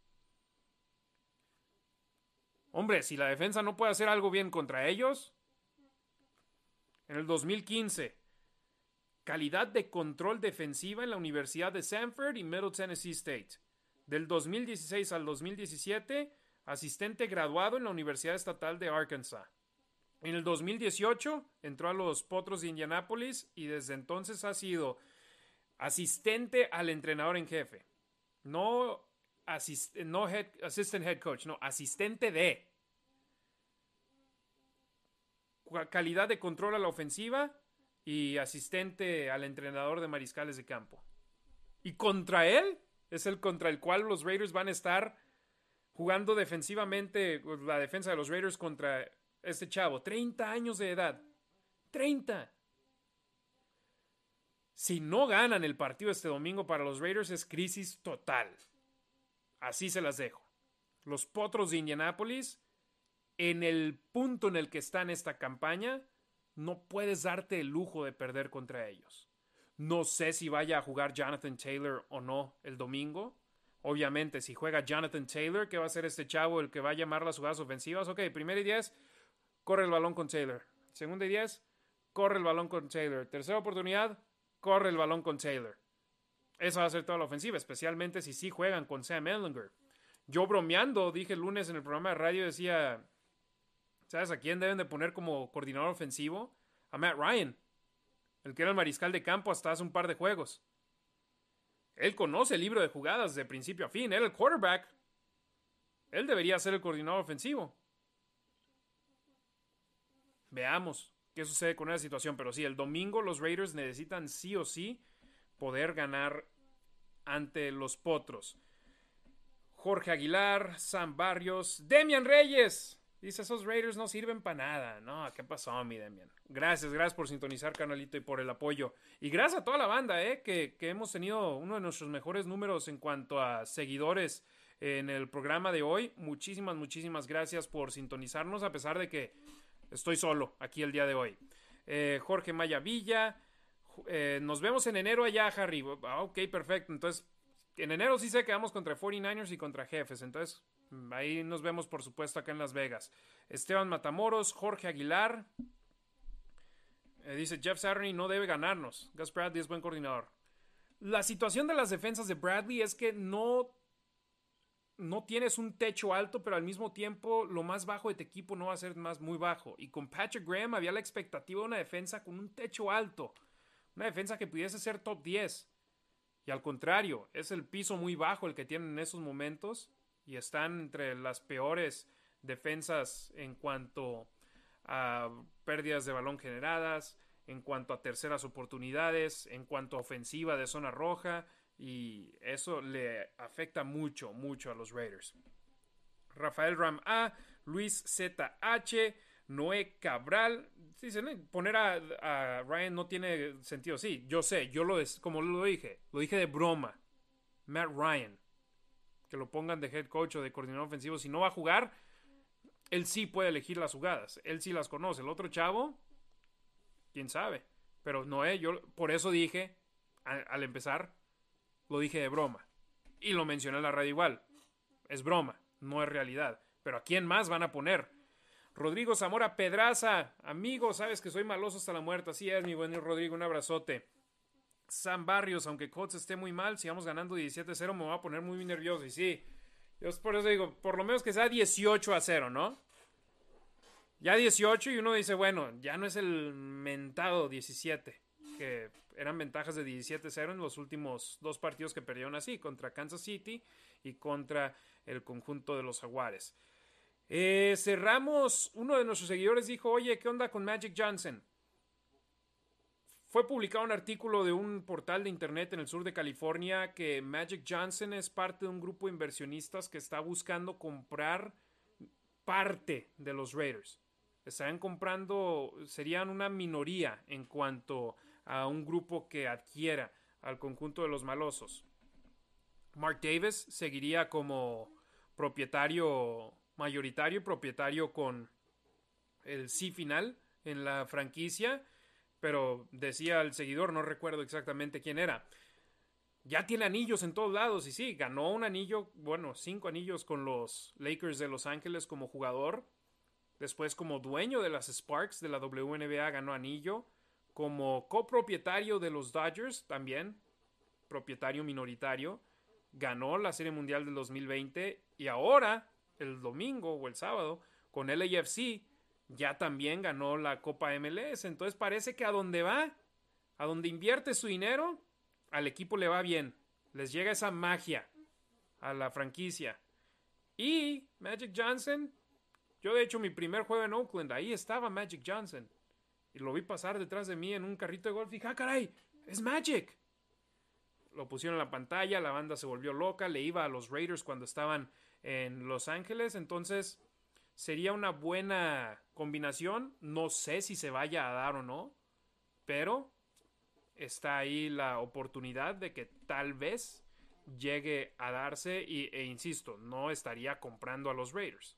Hombre, si la defensa no puede hacer algo bien contra ellos, en el 2015 calidad de control defensiva en la Universidad de Sanford y Middle Tennessee State. Del 2016 al 2017, asistente graduado en la Universidad Estatal de Arkansas. En el 2018 entró a los Potros de Indianápolis y desde entonces ha sido asistente al entrenador en jefe. No, no head, assistant head coach, no, asistente de. Calidad de control a la ofensiva y asistente al entrenador de mariscales de campo. Y contra él es el contra el cual los Raiders van a estar jugando defensivamente, pues, la defensa de los Raiders contra este chavo, 30 años de edad. 30. Si no ganan el partido este domingo para los Raiders es crisis total. Así se las dejo. Los Potros de Indianápolis, en el punto en el que está en esta campaña, no puedes darte el lujo de perder contra ellos. No sé si vaya a jugar Jonathan Taylor o no el domingo. Obviamente, si juega Jonathan Taylor, ¿qué va a ser este chavo el que va a llamar las jugadas ofensivas? Ok, primera y diez, corre el balón con Taylor. Segunda y diez, corre el balón con Taylor. Tercera oportunidad, corre el balón con Taylor. Esa va a ser toda la ofensiva, especialmente si sí juegan con Sam Ellinger. Yo bromeando, dije el lunes en el programa de radio, decía, ¿Sabes a quién deben de poner como coordinador ofensivo? A Matt Ryan, el que era el mariscal de campo hasta hace un par de juegos. Él conoce el libro de jugadas de principio a fin, era el quarterback. Él debería ser el coordinador ofensivo. Veamos qué sucede con esa situación, pero sí, el domingo los Raiders necesitan sí o sí poder ganar ante los Potros. Jorge Aguilar, Sam Barrios, Demian Reyes. Dice, esos Raiders no sirven para nada. No, ¿qué pasó, mi Demian? Gracias, gracias por sintonizar, canalito, y por el apoyo. Y gracias a toda la banda, ¿eh? Que, que hemos tenido uno de nuestros mejores números en cuanto a seguidores en el programa de hoy. Muchísimas, muchísimas gracias por sintonizarnos, a pesar de que estoy solo aquí el día de hoy. Eh, Jorge Maya Villa. Eh, nos vemos en enero allá, Harry. Ah, ok, perfecto. Entonces, en enero sí sé que vamos contra 49ers y contra Jefes. Entonces, ahí nos vemos, por supuesto, acá en Las Vegas. Esteban Matamoros, Jorge Aguilar. Eh, dice Jeff Saturday no debe ganarnos. Gus Bradley es buen coordinador. la situación de las defensas de Bradley es que no no tienes un techo alto, pero al mismo tiempo lo más bajo de tu equipo no va a ser más muy bajo. Y con Patrick Graham había la expectativa de una defensa con un techo alto, una defensa que pudiese ser top 10. Y al contrario, es el piso muy bajo el que tienen en esos momentos y están entre las peores defensas en cuanto a pérdidas de balón generadas, en cuanto a terceras oportunidades, en cuanto a ofensiva de zona roja y eso le afecta mucho, mucho a los Raiders. Rafael Ram A, Luis ZH, Noé Cabral. Dicen, poner a, Ryan no tiene sentido. Sí, yo sé, yo lo como lo dije, lo dije de broma. Matt Ryan. Que lo pongan de head coach o de coordinador ofensivo. Si no va a jugar, él sí puede elegir las jugadas. Él sí las conoce. El otro chavo, quién sabe. Pero Noé, yo por eso dije al empezar, lo dije de broma. Y lo mencioné en la radio igual. Es broma, no es realidad. Pero ¿a quién más van a poner? Rodrigo Zamora Pedraza, amigo, sabes que soy maloso hasta la muerte. Así es, mi buen Rodrigo, un abrazote. Sam Barrios, aunque Cots esté muy mal, si vamos ganando 17-0, me voy a poner muy nervioso. Y sí, yo por eso digo, por lo menos que sea 18 a 0, ¿no? Ya 18 y uno dice, bueno, ya no es el mentado 17, que eran ventajas de 17-0 en los últimos dos partidos que perdieron así, contra Kansas City y contra el conjunto de los Jaguares. Eh, cerramos, uno de nuestros seguidores dijo, oye, ¿qué onda con Magic Johnson? Fue publicado un artículo de un portal de internet en el sur de California que Magic Johnson es parte de un grupo de inversionistas que está buscando comprar parte de los Raiders. Estarían comprando, serían una minoría en cuanto a un grupo que adquiera al conjunto de los malosos. Mark Davis seguiría como propietario mayoritario y propietario con el sí final en la franquicia, pero decía el seguidor, no recuerdo exactamente quién era. Ya tiene anillos en todos lados y sí, ganó un anillo, bueno, cinco anillos con los Lakers de Los Ángeles como jugador. Después como dueño de las Sparks de la WNBA ganó anillo como copropietario de los Dodgers también, propietario minoritario, ganó la Serie Mundial del 2020 y ahora, el domingo o el sábado, con el AFC, ya también ganó la Copa MLS. Entonces parece que a donde va, a donde invierte su dinero, al equipo le va bien. Les llega esa magia a la franquicia. Y Magic Johnson, yo de hecho mi primer juego en Oakland, ahí estaba Magic Johnson y lo vi pasar detrás de mí en un carrito de golf y dije, ah, caray, es Magic. Lo pusieron en la pantalla, la banda se volvió loca, le iba a los Raiders cuando estaban en Los Ángeles, entonces sería una buena combinación, no sé si se vaya a dar o no, pero está ahí la oportunidad de que tal vez llegue a darse y, e insisto, no estaría comprando a los Raiders.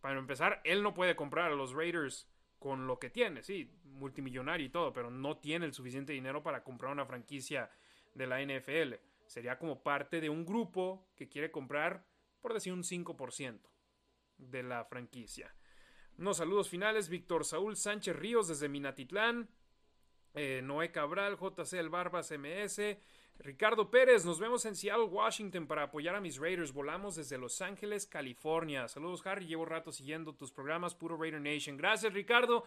Para empezar, él no puede comprar a los Raiders con lo que tiene, sí, multimillonario y todo, pero no tiene el suficiente dinero para comprar una franquicia de la NFL. Sería como parte de un grupo que quiere comprar, por decir, un 5% de la franquicia. Unos saludos finales, Víctor Saúl Sánchez Ríos desde Minatitlán, eh, Noé Cabral, JC El Barbas MS, Ricardo Pérez, nos vemos en Seattle, Washington para apoyar a mis Raiders. Volamos desde Los Ángeles, California. Saludos, Harry. Llevo rato siguiendo tus programas, puro Raider Nation. Gracias, Ricardo.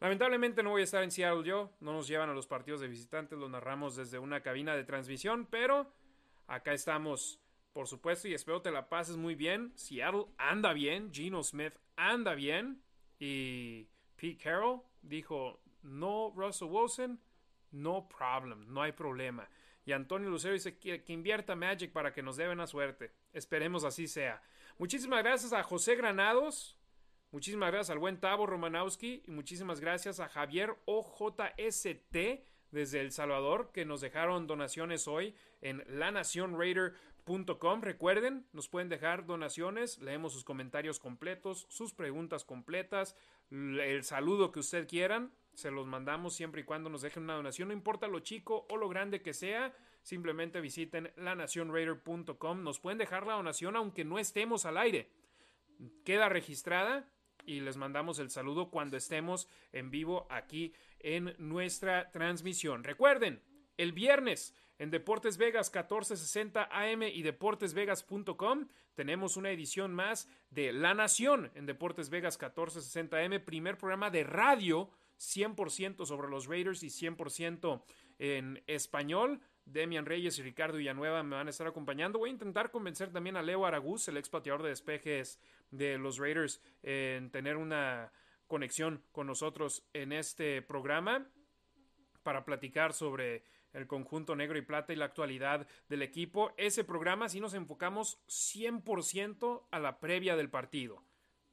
Lamentablemente no voy a estar en Seattle yo. No nos llevan a los partidos de visitantes, lo narramos desde una cabina de transmisión, pero acá estamos, por supuesto, y espero te la pases muy bien. Seattle anda bien, Gino Smith anda bien, y Pete Carroll dijo, no Russell Wilson, no problem, no hay problema. Y Antonio Lucero dice que, invierta Magic para que nos dé buena suerte. Esperemos así sea. Muchísimas gracias a José Granados. Muchísimas gracias al buen Tavo Romanowski. Y muchísimas gracias a Javier OJST desde El Salvador que nos dejaron donaciones hoy en lanacionraider.com. Recuerden, nos pueden dejar donaciones, leemos sus comentarios completos, sus preguntas completas, el saludo que usted quieran se los mandamos siempre y cuando nos dejen una donación, no importa lo chico o lo grande que sea, simplemente visiten lanacionraider.com, nos pueden dejar la donación aunque no estemos al aire, queda registrada y les mandamos el saludo cuando estemos en vivo aquí en nuestra transmisión. Recuerden El viernes en Deportes Vegas 1460 AM y deportesvegas.com tenemos una edición más de La Nación en Deportes Vegas 1460 AM, primer programa de radio 100% sobre los Raiders y 100% en español. Demian Reyes y Ricardo Villanueva me van a estar acompañando. Voy a intentar convencer también a Leo Araguz, el ex pateador de despejes de los Raiders, en tener una conexión con nosotros en este programa para platicar sobre el conjunto negro y plata y la actualidad del equipo. Ese programa sí nos enfocamos 100% a la previa del partido.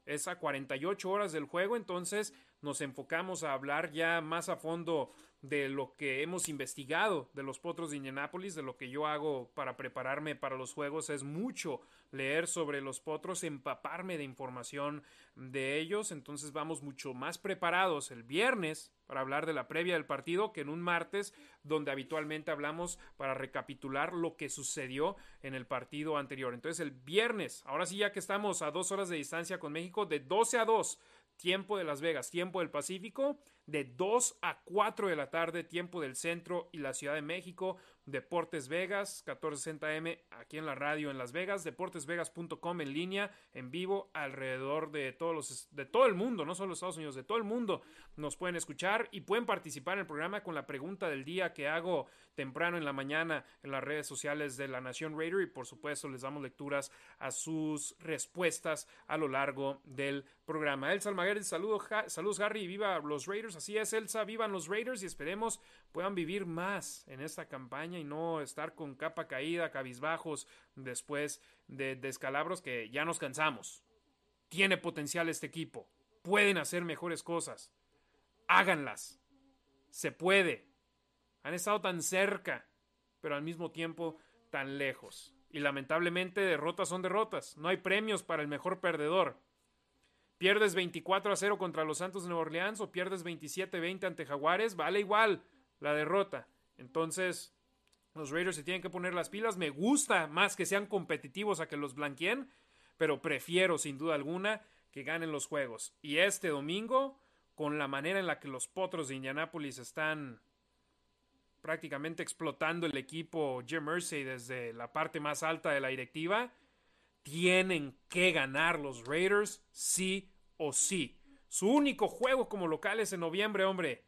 Es a 48 horas del juego, entonces nos enfocamos a hablar ya más a fondo de lo que hemos investigado de los potros de Indianápolis, de lo que yo hago para prepararme para los juegos, es mucho leer sobre los potros, empaparme de información de ellos, entonces vamos mucho más preparados el viernes para hablar de la previa del partido que en un martes donde habitualmente hablamos para recapitular lo que sucedió en el partido anterior. Entonces el viernes, ahora sí ya que estamos a dos horas de distancia con México, de 12 a 2 tiempo de Las Vegas, tiempo del Pacífico, de 2 a 4 de la tarde, tiempo del centro y la Ciudad de México, Deportes Vegas, 1460M aquí en la radio en Las Vegas, deportesvegas.com en línea, en vivo, alrededor de todos los, de todo el mundo, no solo Estados Unidos, de todo el mundo. Nos pueden escuchar y pueden participar en el programa con la pregunta del día que hago temprano en la mañana en las redes sociales de la Nación Raider y por supuesto les damos lecturas a sus respuestas a lo largo del programa. Elsa Almaguer, saludos, saludos Harry, viva los Raiders, así es Elsa, vivan los Raiders y esperemos puedan vivir más en esta campaña y no estar con capa caída, cabizbajos después de descalabros que ya nos cansamos. Tiene potencial este equipo, pueden hacer mejores cosas, háganlas, se puede. Han estado tan cerca, pero al mismo tiempo tan lejos. Y lamentablemente derrotas son derrotas, no hay premios para el mejor perdedor. Pierdes 24 a 0 contra los Santos de Nueva Orleans o pierdes 27 20 ante Jaguares, vale igual la derrota. Entonces, los Raiders se tienen que poner las pilas. Me gusta más que sean competitivos a que los blanqueen, pero prefiero sin duda alguna que ganen los juegos. Y este domingo, con la manera en la que los potros de Indianápolis están prácticamente explotando el equipo Jim Mersey desde la parte más alta de la directiva, tienen que ganar los Raiders sí o sí. Su único juego como locales en noviembre, hombre.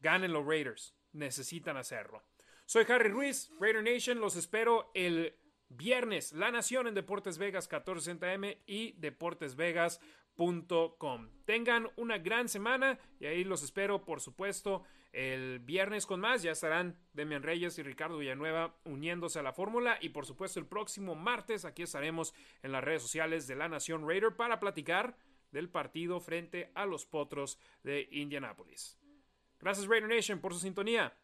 Ganen los Raiders. Necesitan hacerlo. Soy Harry Ruiz, Raider Nation. Los espero el viernes. La Nación en Deportes Vegas 1460M y deportesvegas.com. Tengan una gran semana y ahí los espero, por supuesto, el viernes con más. Ya estarán Demian Reyes y Ricardo Villanueva uniéndose a la fórmula. Y por supuesto, el próximo martes aquí estaremos en las redes sociales de La Nación Raider para platicar del partido frente a los Potros de Indianápolis. Gracias Raider Nation por su sintonía.